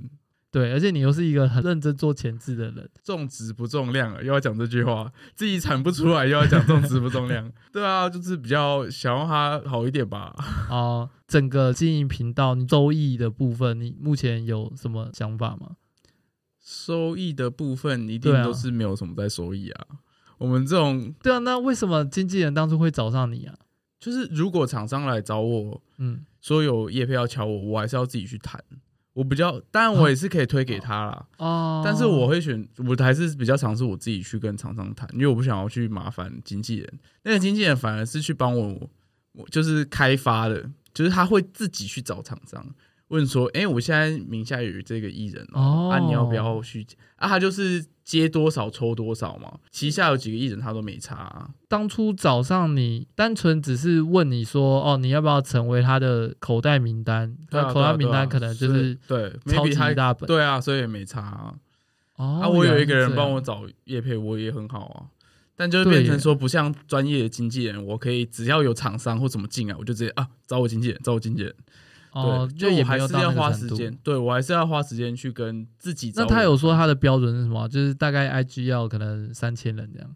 对，而且你又是一个很认真做前置的人，重质不重量，又要讲这句话，自己产不出来又要讲重质不重量。(laughs) 对啊，就是比较想要它好一点吧。(laughs) 哦，整个经营频道你收益的部分，你目前有什么想法吗？收益的部分一定都是没有什么在收益啊。我们这种对啊，那为什么经纪人当初会找上你啊？就是如果厂商来找我，嗯，说有叶配要敲我，我还是要自己去谈。我比较当然我也是可以推给他啦，哦，但是我会选我还是比较尝试我自己去跟厂商谈，因为我不想要去麻烦经纪人。那个经纪人反而是去帮我，我就是开发的，就是他会自己去找厂商。问说，哎、欸，我现在名下有这个艺人哦，啊，你要不要去？啊，他就是接多少抽多少嘛。旗下有几个艺人，他都没差、啊。当初早上你，单纯只是问你说，哦，你要不要成为他的口袋名单？对、啊，口袋名单可能就是对超级大本，对啊，所以也没差啊。哦，啊，我有一个人帮我找叶配，我也很好啊。但就变成说，不像专业的经纪人，我可以只要有厂商或怎么进啊，我就直接啊找我经纪人，找我经纪人。哦，就也还是要花时间，对我还是要花时间去跟自己。那他有说他的标准是什么？就是大概 IG 要可能三千人这样。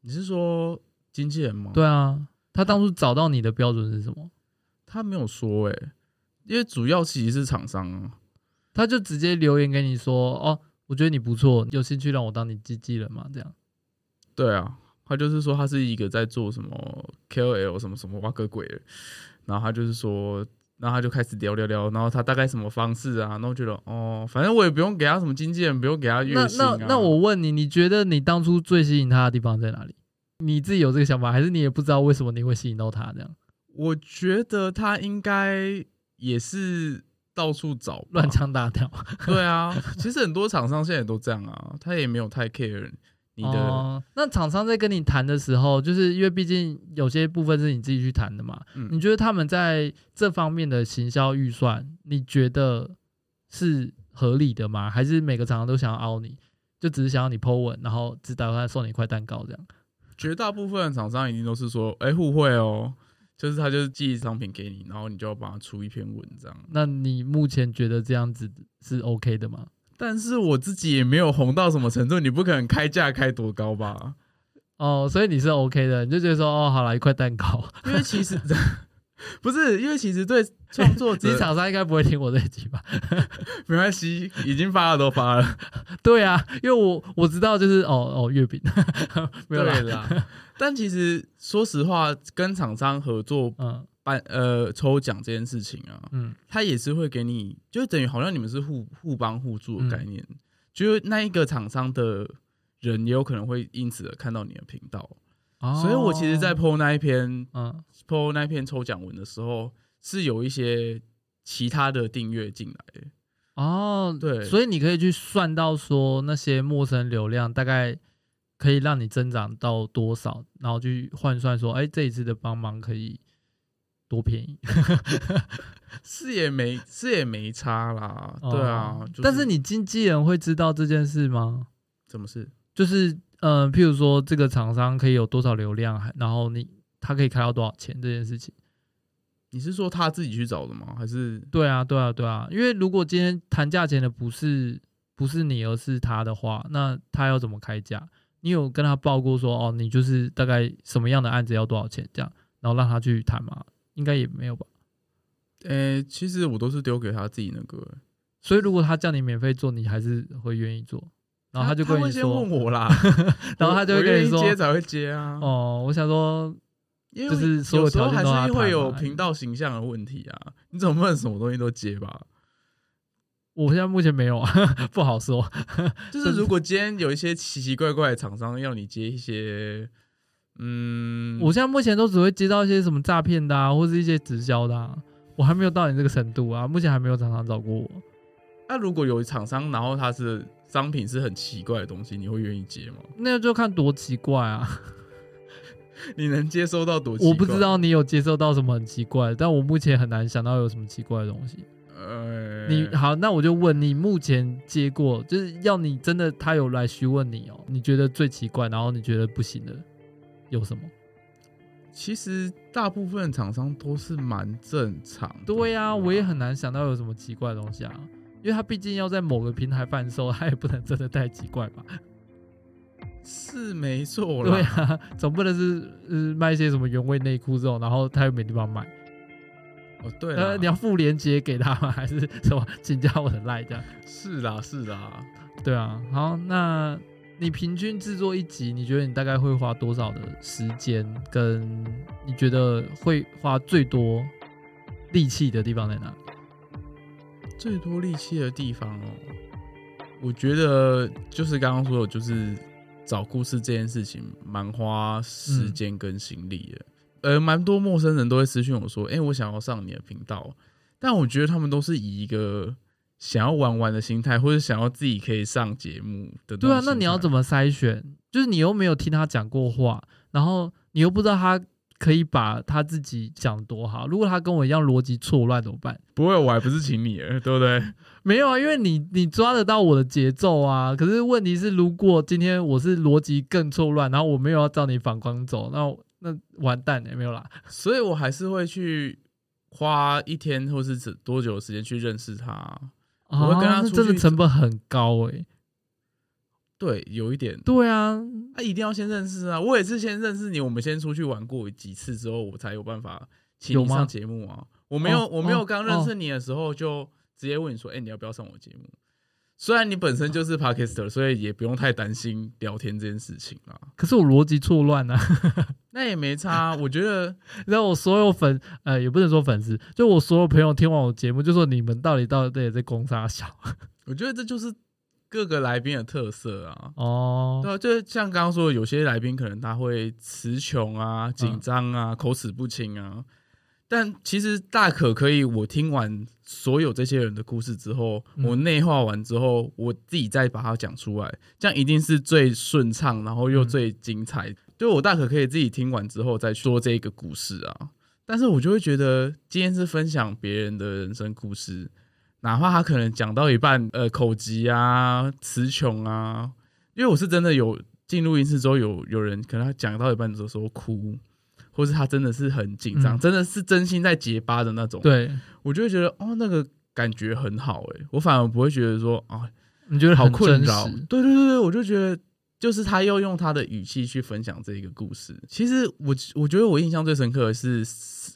你是说经纪人吗？对啊，他当初找到你的标准是什么？他没有说哎、欸，因为主要其实是厂商啊，他就直接留言给你说，哦，我觉得你不错，有兴趣让我当你经纪人吗？这样。对啊，他就是说他是一个在做什么 KOL 什么什么挖个鬼，然后他就是说。然后他就开始聊聊聊，然后他大概什么方式啊？然后觉得哦，反正我也不用给他什么经纪人，不用给他月薪啊。那那那我问你，你觉得你当初最吸引他的地方在哪里？你自己有这个想法，还是你也不知道为什么你会吸引到他这样？我觉得他应该也是到处找乱枪打鸟。(laughs) 对啊，其实很多厂商现在也都这样啊，他也没有太 care。你的哦，那厂商在跟你谈的时候，就是因为毕竟有些部分是你自己去谈的嘛。嗯，你觉得他们在这方面的行销预算，你觉得是合理的吗？还是每个厂商都想要凹你，就只是想要你 po 文，然后只打算送你一块蛋糕这样？绝大部分厂商一定都是说，哎、欸，互惠哦，就是他就是寄商品给你，然后你就要帮他出一篇文章。那你目前觉得这样子是 OK 的吗？但是我自己也没有红到什么程度，你不可能开价开多高吧？哦，所以你是 OK 的，你就觉得说，哦，好了，一块蛋糕。因为其实 (laughs) 不是，因为其实对创作者，厂商应该不会听我这一集吧？(laughs) 没关系，已经发了都发了。(laughs) 对啊，因为我我知道就是哦哦月饼，没有啦啦。但其实说实话，跟厂商合作，嗯，办呃抽奖这件事情啊，嗯，他也是会给你，就等于好像你们是互互帮互助的概念，嗯、就那一个厂商的人也有可能会因此而看到你的频道。哦、所以，我其实，在 po 那一篇，嗯，po 那一篇抽奖文的时候，是有一些其他的订阅进来的。哦，对，所以你可以去算到说，那些陌生流量大概可以让你增长到多少，然后去换算说，哎、欸，这一次的帮忙可以多便宜？(laughs) 是也没是也没差啦，哦、对啊。就是、但是你经纪人会知道这件事吗？怎么事？就是。嗯、呃，譬如说这个厂商可以有多少流量，然后你他可以开到多少钱这件事情，你是说他自己去找的吗？还是？对啊，对啊，对啊，因为如果今天谈价钱的不是不是你，而是他的话，那他要怎么开价？你有跟他报过说哦，你就是大概什么样的案子要多少钱这样，然后让他去谈吗？应该也没有吧？呃、欸，其实我都是丢给他自己那个，(laughs) 所以如果他叫你免费做，你还是会愿意做？然后他就跟你说，他会先问我啦，(laughs) 然后他就会跟你说，接才会接啊。哦，我想说，因为就是所有条件都还是会有频道形象的问题啊。你总不能什么东西都接吧？我现在目前没有啊，(laughs) 不好说。就是如果今天有一些奇奇怪怪的厂商要你接一些，嗯，我现在目前都只会接到一些什么诈骗的啊，或是一些直销的啊。我还没有到你这个程度啊，目前还没有厂商找过我。那如果有厂商，然后他是。商品是很奇怪的东西，你会愿意接吗？那就看多奇怪啊！(laughs) 你能接收到多奇怪？我不知道你有接收到什么很奇怪，但我目前很难想到有什么奇怪的东西。呃，你好，那我就问你，目前接过，就是要你真的他有来询问你哦，你觉得最奇怪，然后你觉得不行的有什么？其实大部分厂商都是蛮正常的。对呀、啊，我也很难想到有什么奇怪的东西啊。因为他毕竟要在某个平台贩售，他也不能真的太奇怪吧？是没错啦。对啊，总不能是呃卖一些什么原味内裤这种，然后他又没地方卖。哦，对呃，你要附链接给他吗？(laughs) 还是什么？请加我的这样？是啦，是啦。对啊，好，那你平均制作一集，你觉得你大概会花多少的时间？跟你觉得会花最多力气的地方在哪？最多力气的地方哦，我觉得就是刚刚说的，就是找故事这件事情蛮花时间跟心力的。嗯、呃，蛮多陌生人都会私讯我说：“哎、欸，我想要上你的频道。”但我觉得他们都是以一个想要玩玩的心态，或者想要自己可以上节目的。对啊，那你要怎么筛选？就是你又没有听他讲过话，然后你又不知道他。可以把他自己讲多好，如果他跟我一样逻辑错乱怎么办？不会，我还不是请你，对不对？没有啊，因为你你抓得到我的节奏啊。可是问题是，如果今天我是逻辑更错乱，然后我没有要照你反光走，那那完蛋了，没有啦。所以我还是会去花一天或是多久的时间去认识他。啊、我会跟他出去，真的成本很高哎、欸。对，有一点。对啊，他、啊、一定要先认识啊！我也是先认识你，我们先出去玩过几次之后，我才有办法请你上节目啊。我没有，哦、我没有刚认识你的时候就直接问你说：“哎、哦欸，你要不要上我节目？”虽然你本身就是 Podcaster，所以也不用太担心聊天这件事情啊。可是我逻辑错乱啊，(laughs) 那也没差。我觉得，(laughs) 让我所有粉，呃，也不能说粉丝，就我所有朋友听完我节目，就说你们到底到底在攻杀小。(laughs) 我觉得这就是。各个来宾的特色啊，哦，对，就像刚刚说的，有些来宾可能他会词穷啊、紧张啊、嗯、口齿不清啊，但其实大可可以，我听完所有这些人的故事之后，嗯、我内化完之后，我自己再把它讲出来，这样一定是最顺畅，然后又最精彩。就、嗯、我大可可以自己听完之后再说这个故事啊，但是我就会觉得今天是分享别人的人生故事。哪怕他可能讲到一半，呃，口疾啊，词穷啊，因为我是真的有进录音室之后，有有人可能他讲到一半的时候哭，或是他真的是很紧张，嗯、真的是真心在结巴的那种。对，我就会觉得哦，那个感觉很好诶、欸，我反而不会觉得说啊，你觉得好困扰。对对对对，我就觉得就是他要用他的语气去分享这一个故事。其实我我觉得我印象最深刻的是，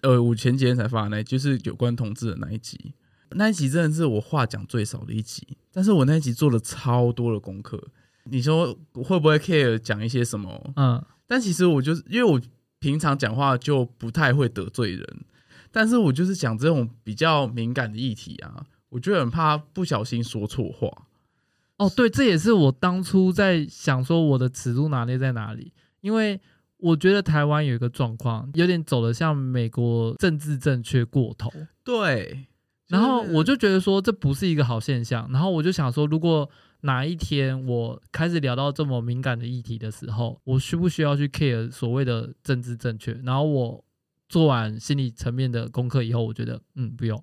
呃，我前几天才发的那一集，就是有关同志的那一集。那一集真的是我话讲最少的一集，但是我那一集做了超多的功课。你说会不会 care 讲一些什么？嗯，但其实我就是因为我平常讲话就不太会得罪人，但是我就是讲这种比较敏感的议题啊，我就很怕不小心说错话。哦，对，这也是我当初在想说我的尺度拿捏在哪里，因为我觉得台湾有一个状况，有点走得像美国政治正确过头。对。然后我就觉得说这不是一个好现象，然后我就想说，如果哪一天我开始聊到这么敏感的议题的时候，我需不需要去 care 所谓的政治正确？然后我做完心理层面的功课以后，我觉得嗯不用。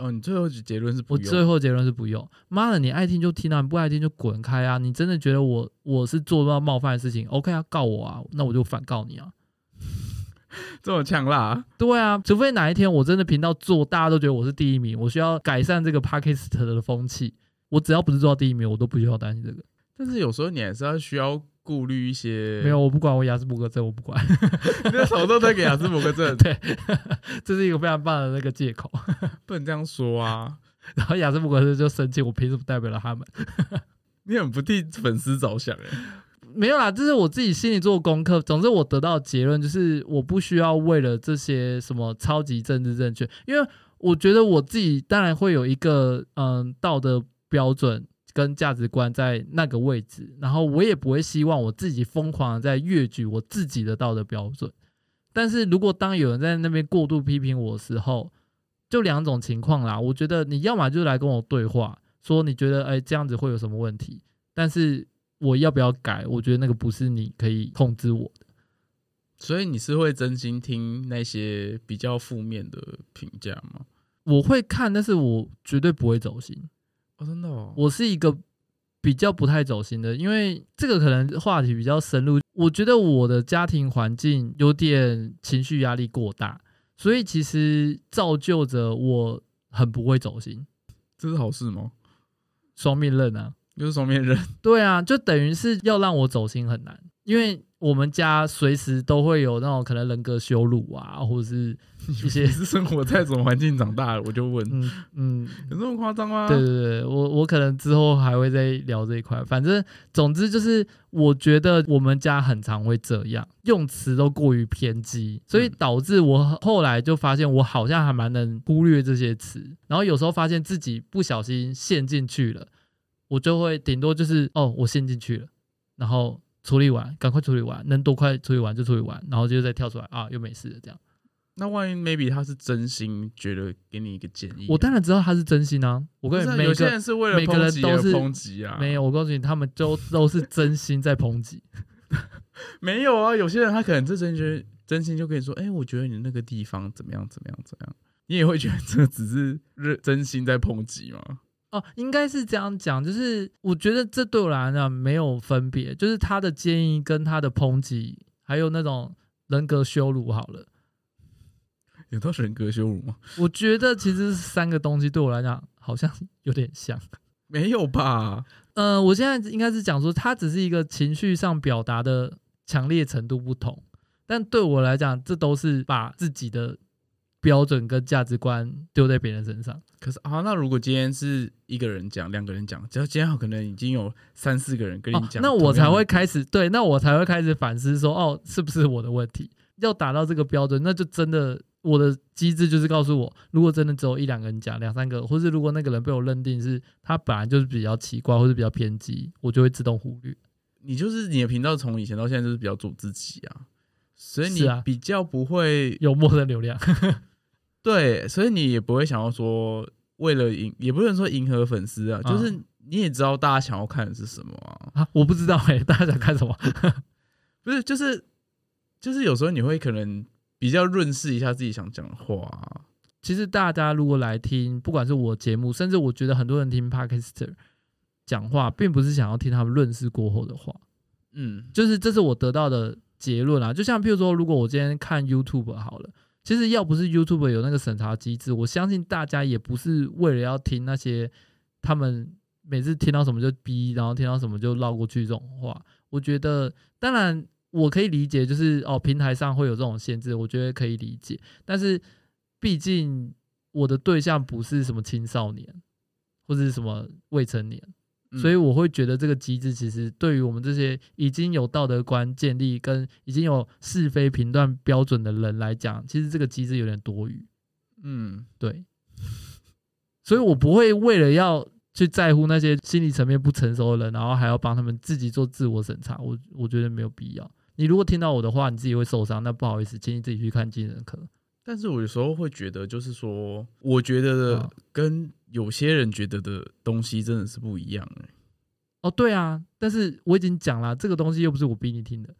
哦，你最后结论是不用？我最后结论是不用。妈的，你爱听就听啊，你不爱听就滚开啊！你真的觉得我我是做到冒犯的事情，OK 啊，告我啊，那我就反告你啊。(laughs) 这么呛辣？对啊，除非哪一天我真的频道做，大家都觉得我是第一名，我需要改善这个 Podcast 的风气。我只要不是做到第一名，我都不需要担心这个。但是有时候你还是要需要顾虑一些。没有，我不管，我雅斯伯格症，我不管。(laughs) 你的手都在给雅斯伯格症。(laughs) 对，这是一个非常棒的那个借口。(laughs) 不能这样说啊。然后雅斯伯格症就生气，我凭什么代表了他们？你很不替粉丝着想哎。没有啦，这是我自己心里做功课。总之，我得到结论就是，我不需要为了这些什么超级政治正确，因为我觉得我自己当然会有一个嗯道德标准跟价值观在那个位置，然后我也不会希望我自己疯狂的在越举我自己的道德标准。但是如果当有人在那边过度批评我的时候，就两种情况啦。我觉得你要么就来跟我对话，说你觉得哎这样子会有什么问题，但是。我要不要改？我觉得那个不是你可以控制我的，所以你是会真心听那些比较负面的评价吗？我会看，但是我绝对不会走心。哦，真的哦？我是一个比较不太走心的，因为这个可能话题比较深入。我觉得我的家庭环境有点情绪压力过大，所以其实造就着我很不会走心。这是好事吗？双面刃啊！就是双面刃，对啊，就等于是要让我走心很难，因为我们家随时都会有那种可能人格羞辱啊，或者是一些 (laughs) 是生活在什么环境长大的，我就问，嗯嗯，有那么夸张吗？对对对，我我可能之后还会再聊这一块，反正总之就是我觉得我们家很常会这样，用词都过于偏激，所以导致我后来就发现我好像还蛮能忽略这些词，然后有时候发现自己不小心陷进去了。我就会顶多就是哦，我陷进去了，然后处理完，赶快处理完，能多快处理完就处理完，然后就再跳出来啊，又没事了这样。那万一 maybe 他是真心觉得给你一个建议，我当然知道他是真心啊。我跟你每个有人是为了每个人都是抨击啊，没有，我告诉你，他们都都是真心在抨击。(laughs) 没有啊，有些人他可能是真觉真心就跟你说，哎、欸，我觉得你那个地方怎么样怎么样怎么样，你也会觉得这只是认真心在抨击吗？哦，应该是这样讲，就是我觉得这对我来讲没有分别，就是他的建议跟他的抨击，还有那种人格羞辱，好了，有到人格羞辱吗？(laughs) 我觉得其实三个东西对我来讲好像 (laughs) 有点像，没有吧？呃，我现在应该是讲说，他只是一个情绪上表达的强烈程度不同，但对我来讲，这都是把自己的。标准跟价值观丢在别人身上，可是啊，那如果今天是一个人讲，两个人讲，只要今天好，可能已经有三四个人跟你讲，哦，那我才会开始对，那我才会开始反思说，哦，是不是我的问题？要达到这个标准，那就真的我的机制就是告诉我，如果真的只有一两个人讲，两三个，或是如果那个人被我认定是他本来就是比较奇怪或是比较偏激，我就会自动忽略。你就是你的频道从以前到现在就是比较做自己啊，所以你比较不会有默认流量。(laughs) 对，所以你也不会想要说为了迎，也不能说迎合粉丝啊，就是你也知道大家想要看的是什么啊？啊我不知道哎、欸，大家想看什么？(laughs) 不是，就是就是有时候你会可能比较润饰一下自己想讲的话、啊。其实大家如果来听，不管是我节目，甚至我觉得很多人听 Podcaster 讲话，并不是想要听他们润饰过后的话。嗯，就是这是我得到的结论啊。就像譬如说，如果我今天看 YouTube 好了。其实要不是 YouTube 有那个审查机制，我相信大家也不是为了要听那些他们每次听到什么就逼，然后听到什么就绕过去这种话。我觉得当然我可以理解，就是哦平台上会有这种限制，我觉得可以理解。但是毕竟我的对象不是什么青少年或者是什么未成年。所以我会觉得这个机制其实对于我们这些已经有道德观建立跟已经有是非评断标准的人来讲，其实这个机制有点多余。嗯，对。所以我不会为了要去在乎那些心理层面不成熟的人，然后还要帮他们自己做自我审查。我我觉得没有必要。你如果听到我的话，你自己会受伤，那不好意思，请你自己去看精神科。但是我有时候会觉得，就是说，我觉得的跟有些人觉得的东西真的是不一样哎、欸。哦，对啊，但是我已经讲了，这个东西又不是我逼你听的。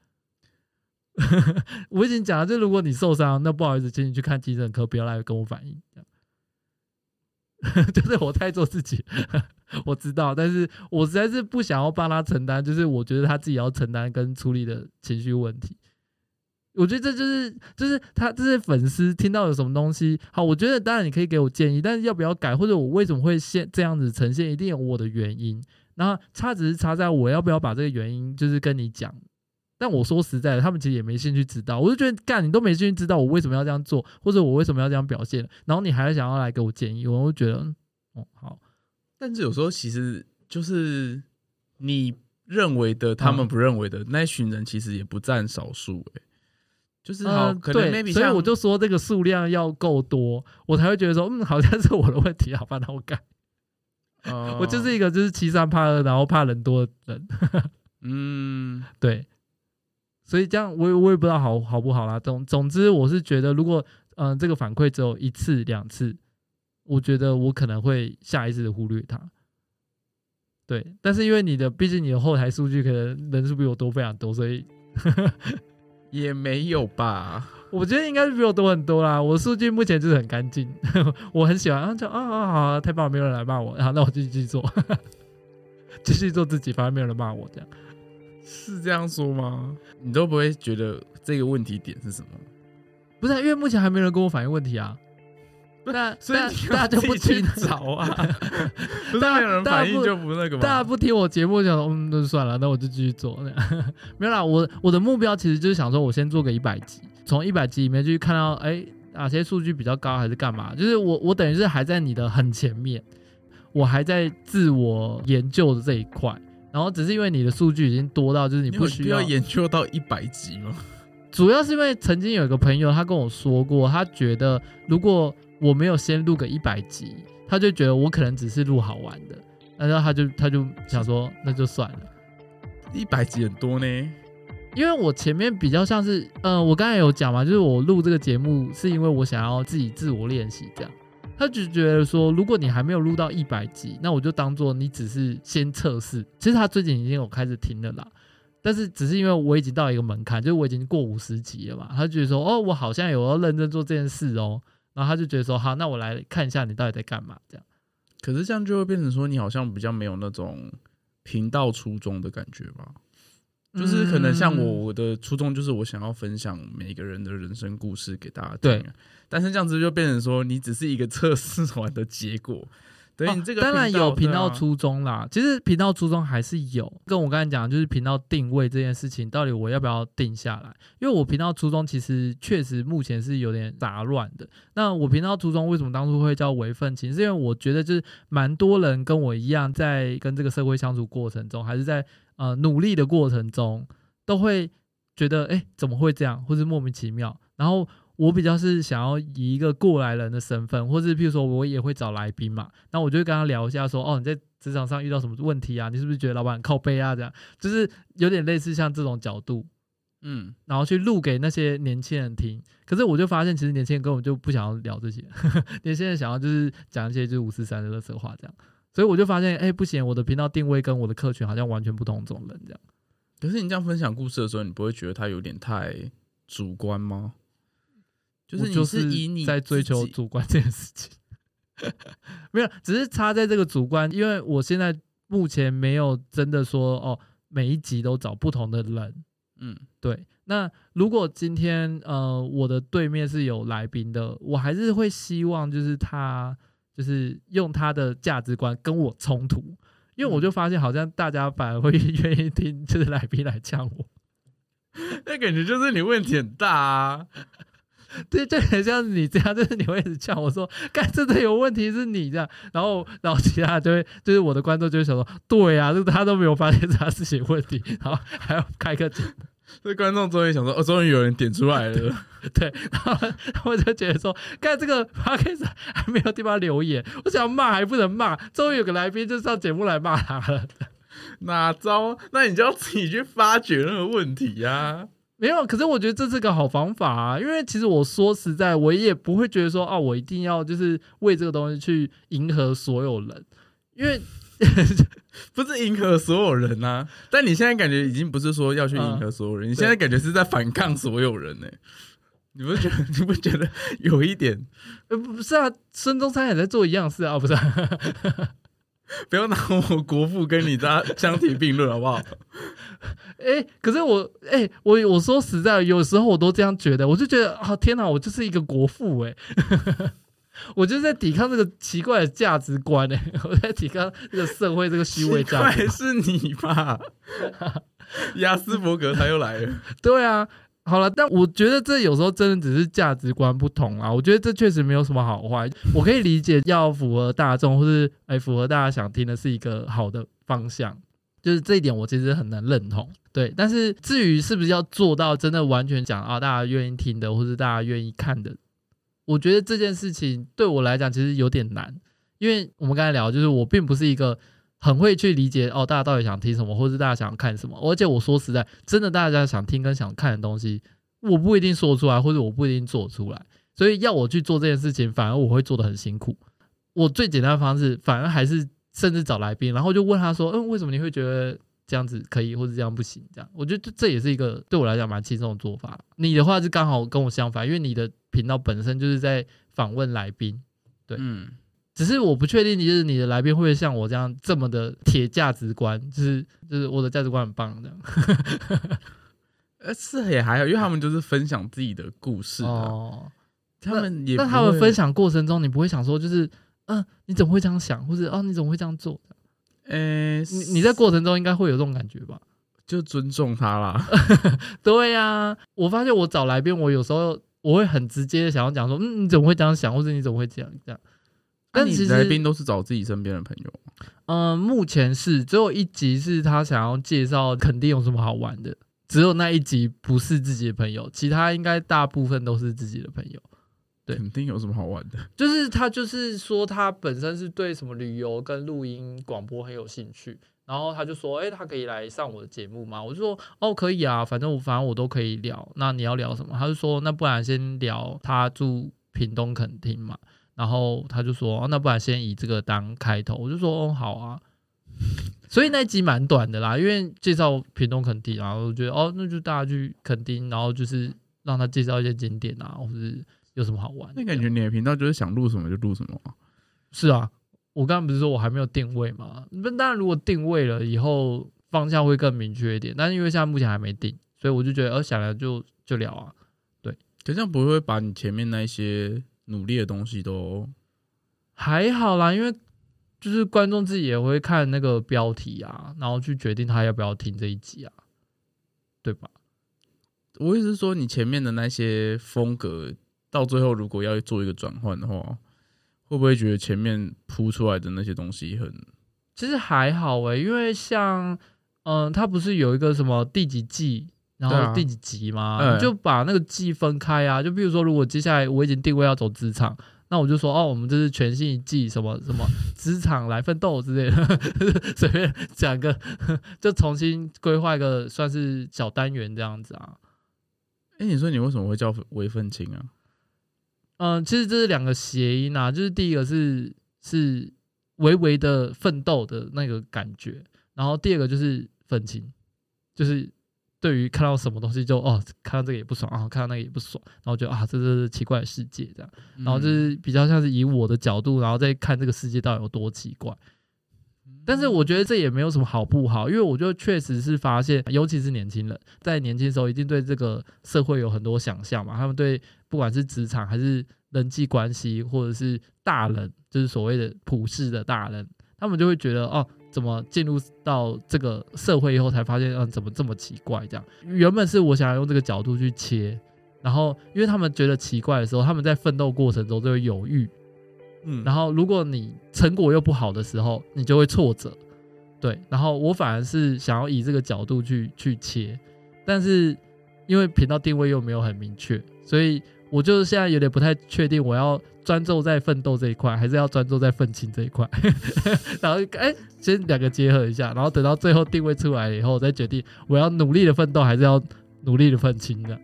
(laughs) 我已经讲了，就如果你受伤，那不好意思，请你去看急诊科，不要来跟我反映。这样，(laughs) 就是我太做自己，(laughs) 我知道，但是我实在是不想要帮他承担，就是我觉得他自己要承担跟处理的情绪问题。我觉得这就是就是他这些粉丝听到有什么东西好，我觉得当然你可以给我建议，但是要不要改，或者我为什么会现这样子呈现，一定有我的原因。然后差只是差在我要不要把这个原因就是跟你讲。但我说实在的，他们其实也没兴趣知道。我就觉得干你都没兴趣知道我为什么要这样做，或者我为什么要这样表现，然后你还想要来给我建议，我会觉得哦好。但是有时候其实就是你认为的，他们不认为的、嗯、那群人其实也不占少数哎。就是好，呃、可能 maybe 对，所以我就说这个数量要够多，我才会觉得说，嗯，好像是我的问题，好吧，那我改。哦、我就是一个就是欺善怕恶，然后怕人多的人。嗯，(laughs) 对。所以这样我也我也不知道好好不好啦。总总之，我是觉得如果嗯、呃、这个反馈只有一次两次，我觉得我可能会下意识的忽略它。对，但是因为你的毕竟你的后台数据可能人数比我多非常多，所以。也没有吧，我觉得应该是比我多很多啦。我数据目前就是很干净，(laughs) 我很喜欢。啊，就啊啊好啊，太棒了，没有人来骂我。然 (laughs) 后那我就继续做，(laughs) 继续做自己，反而没有人骂我。这样是这样说吗？你都不会觉得这个问题点是什么？不是啊，因为目前还没人跟我反映问题啊。(laughs) 那所以大家就不听找啊，(laughs) 不是有人反应就不那个吗？大家不听我节目，想说嗯，那就算了，那我就继续做。(laughs) 没有啦，我我的目标其实就是想说，我先做个一百集，从一百集里面去看到哎、欸、哪些数据比较高，还是干嘛？就是我我等于是还在你的很前面，我还在自我研究的这一块，然后只是因为你的数据已经多到就是你不需要，要研究到一百集吗？主要是因为曾经有一个朋友他跟我说过，他觉得如果我没有先录个一百集，他就觉得我可能只是录好玩的，然后他就他就想说那就算了。一百集很多呢，因为我前面比较像是，呃，我刚才有讲嘛，就是我录这个节目是因为我想要自己自我练习这样。他就觉得说，如果你还没有录到一百集，那我就当做你只是先测试。其实他最近已经有开始听了啦，但是只是因为我已经到一个门槛，就是我已经过五十集了嘛，他就觉得说，哦，我好像有要认真做这件事哦。然后他就觉得说，好，那我来看一下你到底在干嘛，这样。可是这样就会变成说，你好像比较没有那种频道初衷的感觉吧？就是可能像我，我的初衷就是我想要分享每个人的人生故事给大家听。对。但是这样子就变成说，你只是一个测试完的结果。对，你这个当然有频道初衷啦。其实频道初衷还是有，跟我刚才讲，就是频道定位这件事情，到底我要不要定下来？因为我频道初衷其实确实目前是有点杂乱的。那我频道初衷为什么当初会叫微奋青？是因为我觉得就是蛮多人跟我一样，在跟这个社会相处过程中，还是在呃努力的过程中，都会觉得哎、欸、怎么会这样，或是莫名其妙，然后。我比较是想要以一个过来人的身份，或是譬如说我也会找来宾嘛，那我就会跟他聊一下说，哦，你在职场上遇到什么问题啊？你是不是觉得老板靠背啊？这样就是有点类似像这种角度，嗯，然后去录给那些年轻人听。可是我就发现，其实年轻人根本就不想要聊这些，呵 (laughs) 呵年轻人想要就是讲一些就是五四三的垃圾话这样。所以我就发现，哎、欸，不行，我的频道定位跟我的客群好像完全不同种人这样。可是你这样分享故事的时候，你不会觉得他有点太主观吗？就是你是以你在追求主观这件事情，(laughs) 没有，只是差在这个主观，因为我现在目前没有真的说哦，每一集都找不同的人，嗯，对。那如果今天呃我的对面是有来宾的，我还是会希望就是他就是用他的价值观跟我冲突，因为我就发现好像大家反而会 (laughs) 愿意听，就是来宾来呛我，那感觉就是你问题很大啊。(laughs) 对，就很像你这样，就是你会一直叫我说，干真的有问题是你这样，然后，然后其他就会，就是我的观众就会想说，对啊，就他都没有发现他自己问题，然后还要开个节目，所以观众终于想说，哦，终于有人点出来了，对，对，然后我就觉得说，干这个 podcast 还没有地方留言，我想骂还不能骂，终于有个来宾就上节目来骂他了，(laughs) 哪招？那你就要自己去发掘那个问题呀、啊。没有，可是我觉得这是个好方法啊，因为其实我说实在，我也不会觉得说啊，我一定要就是为这个东西去迎合所有人，因为 (laughs) 不是迎合所有人啊。但你现在感觉已经不是说要去迎合所有人，嗯、你现在感觉是在反抗所有人呢、欸？你不觉得？(laughs) 你不觉得有一点？呃，不是啊，孙中山也在做一样事啊，不是、啊？(laughs) 不要拿我国父跟你家相提并论，好不好？哎、欸，可是我，哎、欸，我我说实在，有时候我都这样觉得，我就觉得啊，天哪，我就是一个国父哎，(laughs) 我就是在抵抗这个奇怪的价值观哎，(laughs) 我在抵抗这个社会这个虚伪价值观。是你吧？亚斯伯格他又来了。对啊。好了，但我觉得这有时候真的只是价值观不同啊。我觉得这确实没有什么好坏，我可以理解要符合大众，或是哎符合大家想听的是一个好的方向，就是这一点我其实很难认同。对，但是至于是不是要做到真的完全讲啊，大家愿意听的，或是大家愿意看的，我觉得这件事情对我来讲其实有点难，因为我们刚才聊，就是我并不是一个。很会去理解哦，大家到底想听什么，或是大家想看什么。而且我说实在，真的大家想听跟想看的东西，我不一定说出来，或者我不一定做出来。所以要我去做这件事情，反而我会做得很辛苦。我最简单的方式，反而还是甚至找来宾，然后就问他说：“嗯，为什么你会觉得这样子可以，或者这样不行？”这样，我觉得这也是一个对我来讲蛮轻松的做法。你的话是刚好跟我相反，因为你的频道本身就是在访问来宾，对，嗯。只是我不确定，就是你的来宾会不会像我这样这么的铁价值观，就是就是我的价值观很棒这样。(laughs) 呃，是也还好，因为他们就是分享自己的故事哦。他们也那他们分享过程中，你不会想说，就是嗯、呃，你怎么会这样想，或者哦，你怎么会这样做？呃，你你在过程中应该会有这种感觉吧？就尊重他啦。(laughs) 对呀、啊，我发现我找来宾，我有时候我会很直接的想要讲说，嗯，你怎么会这样想，或者你怎么会这样这样。但其实来宾都是找自己身边的朋友。嗯、呃，目前是只有一集是他想要介绍肯定有什么好玩的，只有那一集不是自己的朋友，其他应该大部分都是自己的朋友。对，肯定有什么好玩的？(laughs) 就是他就是说他本身是对什么旅游跟录音广播很有兴趣，然后他就说，哎、欸，他可以来上我的节目吗？我就说，哦，可以啊，反正我反正我都可以聊。那你要聊什么？他就说，那不然先聊他住屏东垦丁嘛。然后他就说：“哦，那不然先以这个当开头。”我就说：“哦，好啊。”所以那一集蛮短的啦，因为介绍屏东垦丁，然后我觉得哦，那就大家去垦丁，然后就是让他介绍一些景点啊，或是有什么好玩。那感觉你的频道就是想录什么就录什么。是啊，我刚刚不是说我还没有定位嘛？那当然，如果定位了以后方向会更明确一点，但是因为现在目前还没定，所以我就觉得，呃，想来就就聊啊。对，可这样不会把你前面那些。努力的东西都还好啦，因为就是观众自己也会看那个标题啊，然后去决定他要不要听这一集啊，对吧？我意思是说，你前面的那些风格，到最后如果要做一个转换的话，会不会觉得前面铺出来的那些东西很……其实还好诶、欸，因为像嗯，他不是有一个什么第几季？然后第几集嘛，啊、你就把那个季分开啊。就比如说，如果接下来我已经定位要走职场，那我就说哦，我们这是全新一季，什么什么 (laughs) 职场来奋斗之类的，(laughs) 随便讲个，(laughs) 就重新规划一个算是小单元这样子啊。哎，你说你为什么会叫微奋青啊？嗯，其实这是两个谐音啊，就是第一个是是微微的奋斗的那个感觉，然后第二个就是奋青，就是。对于看到什么东西就哦，看到这个也不爽啊，看到那个也不爽，然后觉得啊，这是奇怪的世界这样，然后就是比较像是以我的角度，然后再看这个世界到底有多奇怪。但是我觉得这也没有什么好不好，因为我就确实是发现，尤其是年轻人，在年轻的时候一定对这个社会有很多想象嘛，他们对不管是职场还是人际关系，或者是大人，就是所谓的普世的大人，他们就会觉得哦。怎么进入到这个社会以后才发现，嗯，怎么这么奇怪？这样原本是我想要用这个角度去切，然后因为他们觉得奇怪的时候，他们在奋斗过程中就会犹豫，嗯，然后如果你成果又不好的时候，你就会挫折，对，然后我反而是想要以这个角度去去切，但是因为频道定位又没有很明确，所以我就是现在有点不太确定我要。专注在奋斗这一块，还是要专注在愤青这一块？(laughs) 然后哎、欸，先两个结合一下，然后等到最后定位出来以后，再决定我要努力的奋斗，还是要努力的愤青的。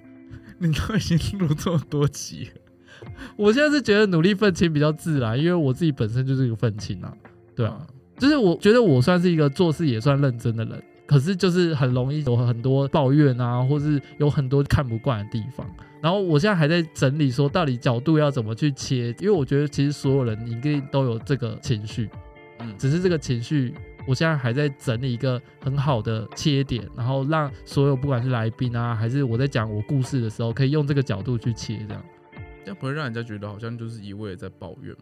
你都已经录这么多集了，我现在是觉得努力愤青比较自然，因为我自己本身就是一个愤青啊。对啊，就是我觉得我算是一个做事也算认真的人，可是就是很容易有很多抱怨啊，或是有很多看不惯的地方。然后我现在还在整理，说到底角度要怎么去切，因为我觉得其实所有人一定都有这个情绪，嗯，只是这个情绪，我现在还在整理一个很好的切点，然后让所有不管是来宾啊，还是我在讲我故事的时候，可以用这个角度去切，这样，这样不会让人家觉得好像就是一味的在抱怨，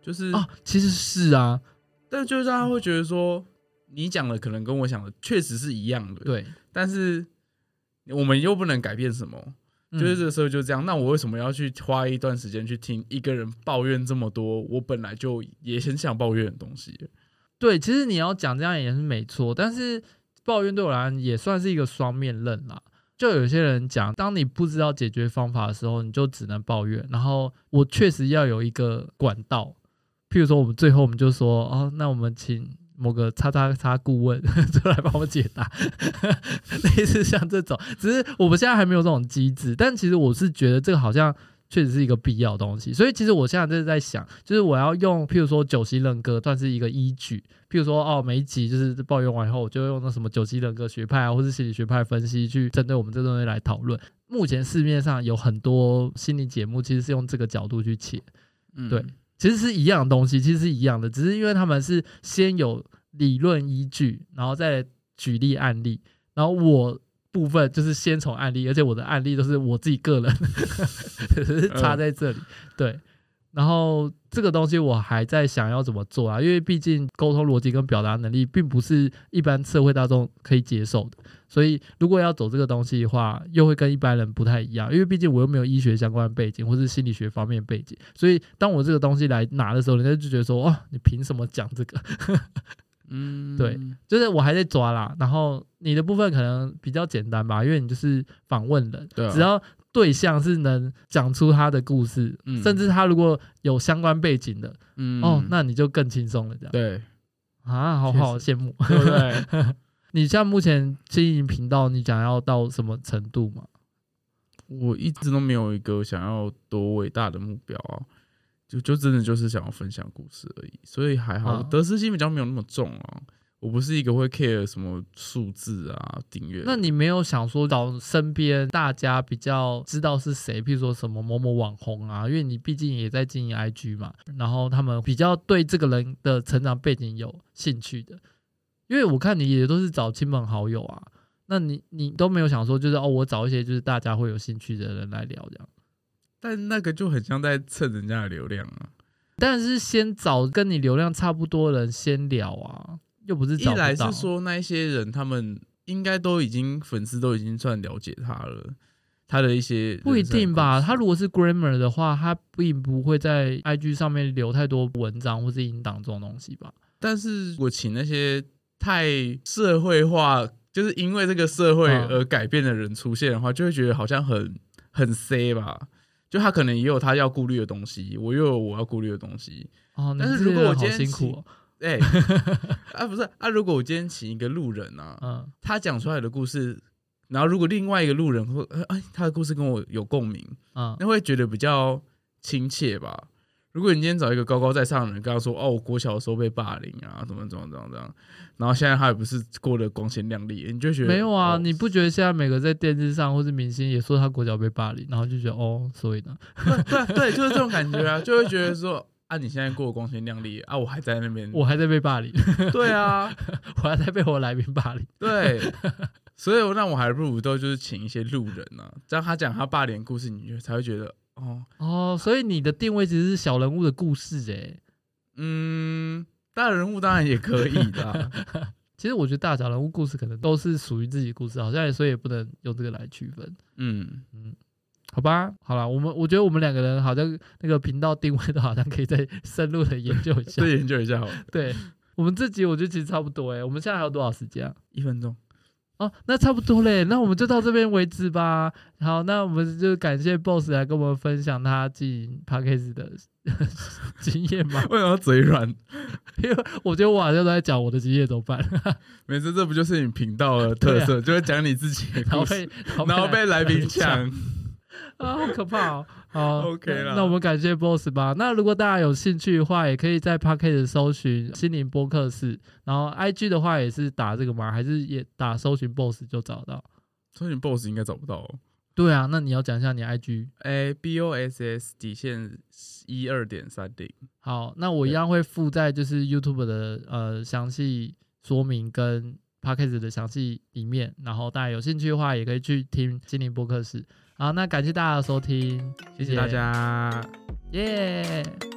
就是啊，其实是啊，但就是大家会觉得说，你讲的可能跟我想的确实是一样的，对，但是我们又不能改变什么。就是这个时候就这样，那我为什么要去花一段时间去听一个人抱怨这么多？我本来就也很想抱怨的东西。对，其实你要讲这样也是没错，但是抱怨对我来讲也算是一个双面刃啦。就有些人讲，当你不知道解决方法的时候，你就只能抱怨。然后我确实要有一个管道，譬如说我们最后我们就说，哦，那我们请。某个叉叉叉顾问 (laughs) 出来帮我解答，(laughs) 类似像这种，只是我们现在还没有这种机制。但其实我是觉得这个好像确实是一个必要的东西。所以其实我现在就是在想，就是我要用，譬如说九型人格算是一个依据。譬如说哦，每一集就是抱怨完以后，我就用那什么九型人格学派啊，或是心理学派分析去针对我们这东西来讨论。目前市面上有很多心理节目，其实是用这个角度去切，嗯，对。其实是一样的东西，其实是一样的，只是因为他们是先有理论依据，然后再举例案例，然后我部分就是先从案例，而且我的案例都是我自己个人，(laughs) 只是差在这里，对。然后这个东西我还在想要怎么做啊，因为毕竟沟通逻辑跟表达能力并不是一般社会大众可以接受的，所以如果要走这个东西的话，又会跟一般人不太一样，因为毕竟我又没有医学相关的背景或是心理学方面的背景，所以当我这个东西来拿的时候，人家就觉得说，哦，你凭什么讲这个？(laughs) 嗯，对，就是我还在抓啦。然后你的部分可能比较简单吧，因为你就是访问人，对啊，只要。对象是能讲出他的故事，嗯、甚至他如果有相关背景的，嗯、哦，那你就更轻松了。这样对啊，好好羡慕，(laughs) 对不对？(laughs) 你像目前经营频道，你想要到什么程度吗？我一直都没有一个想要多伟大的目标啊，就就真的就是想要分享故事而已，所以还好，啊、得失心比较没有那么重啊。我不是一个会 care 什么数字啊订阅，那你没有想说找身边大家比较知道是谁，譬如说什么某某网红啊，因为你毕竟也在经营 IG 嘛，然后他们比较对这个人的成长背景有兴趣的，因为我看你也都是找亲朋好友啊，那你你都没有想说就是哦，我找一些就是大家会有兴趣的人来聊这样，但那个就很像在蹭人家的流量啊，但是先找跟你流量差不多的人先聊啊。又不是，一来是说那一些人，他们应该都已经粉丝都已经算了解他了，他的一些不一定吧。他如果是 Grammar 的话，他并不会在 IG 上面留太多文章或是音档这种东西吧。但是我请那些太社会化，就是因为这个社会而改变的人出现的话，就会觉得好像很很 C 吧。就他可能也有他要顾虑的东西，我又有我要顾虑的东西。哦，但是如果我今天辛苦。哎，啊不是啊，如果我今天请一个路人啊，嗯，他讲出来的故事，然后如果另外一个路人会，哎，他的故事跟我有共鸣，嗯，那会觉得比较亲切吧。如果你今天找一个高高在上的人，跟他说，哦，我国小的时候被霸凌啊，怎么怎么怎么怎么，然后现在他也不是过得光鲜亮丽，你就觉得没有啊？你不觉得现在每个在电视上或是明星也说他国小被霸凌，然后就觉得哦，所以呢，对对对，就是这种感觉啊，就会觉得说。啊！你现在过得光鲜亮丽啊，我还在那边，我还在被霸凌。对啊，(laughs) 我还在被我来宾霸凌。对，所以那我还不如都就是请一些路人呢、啊，这样他讲他霸凌的故事，你就才会觉得哦哦。所以你的定位其实是小人物的故事哎。嗯，大人物当然也可以的、啊。(laughs) 其实我觉得大小人物故事可能都是属于自己故事，好像所以也不能用这个来区分。嗯嗯，好吧，好了，我们我觉得我们两个人好像那个频道定位都好像可以再深入的研究一下，(laughs) 再研究一下好。对，我们这集我觉得其实差不多哎、欸，我们现在还有多少时间啊？一分钟。哦，那差不多嘞，那我们就到这边为止吧。好，那我们就感谢 Boss 来跟我们分享他经营 Podcast 的 (laughs) 经验吧。(laughs) 为什么要嘴软？因为我觉得我好像都在讲我的经验，怎么办？没事，这不就是你频道的特色，啊、就会讲你自己的故事，然后被来宾抢。啊，好可怕哦！好，OK 了。那我们感谢 Boss 吧。那如果大家有兴趣的话，也可以在 Podcast 搜寻心灵播客室，然后 IG 的话也是打这个吗？还是也打搜寻 Boss 就找到？搜寻 Boss 应该找不到哦。对啊，那你要讲一下你 IG，哎，B O S S 底线一二点三零。好，那我一样会附在就是 YouTube 的呃详细说明跟 Podcast 的详细里面，然后大家有兴趣的话，也可以去听心灵播客室。好，那感谢大家的收听，谢谢大家，耶。Yeah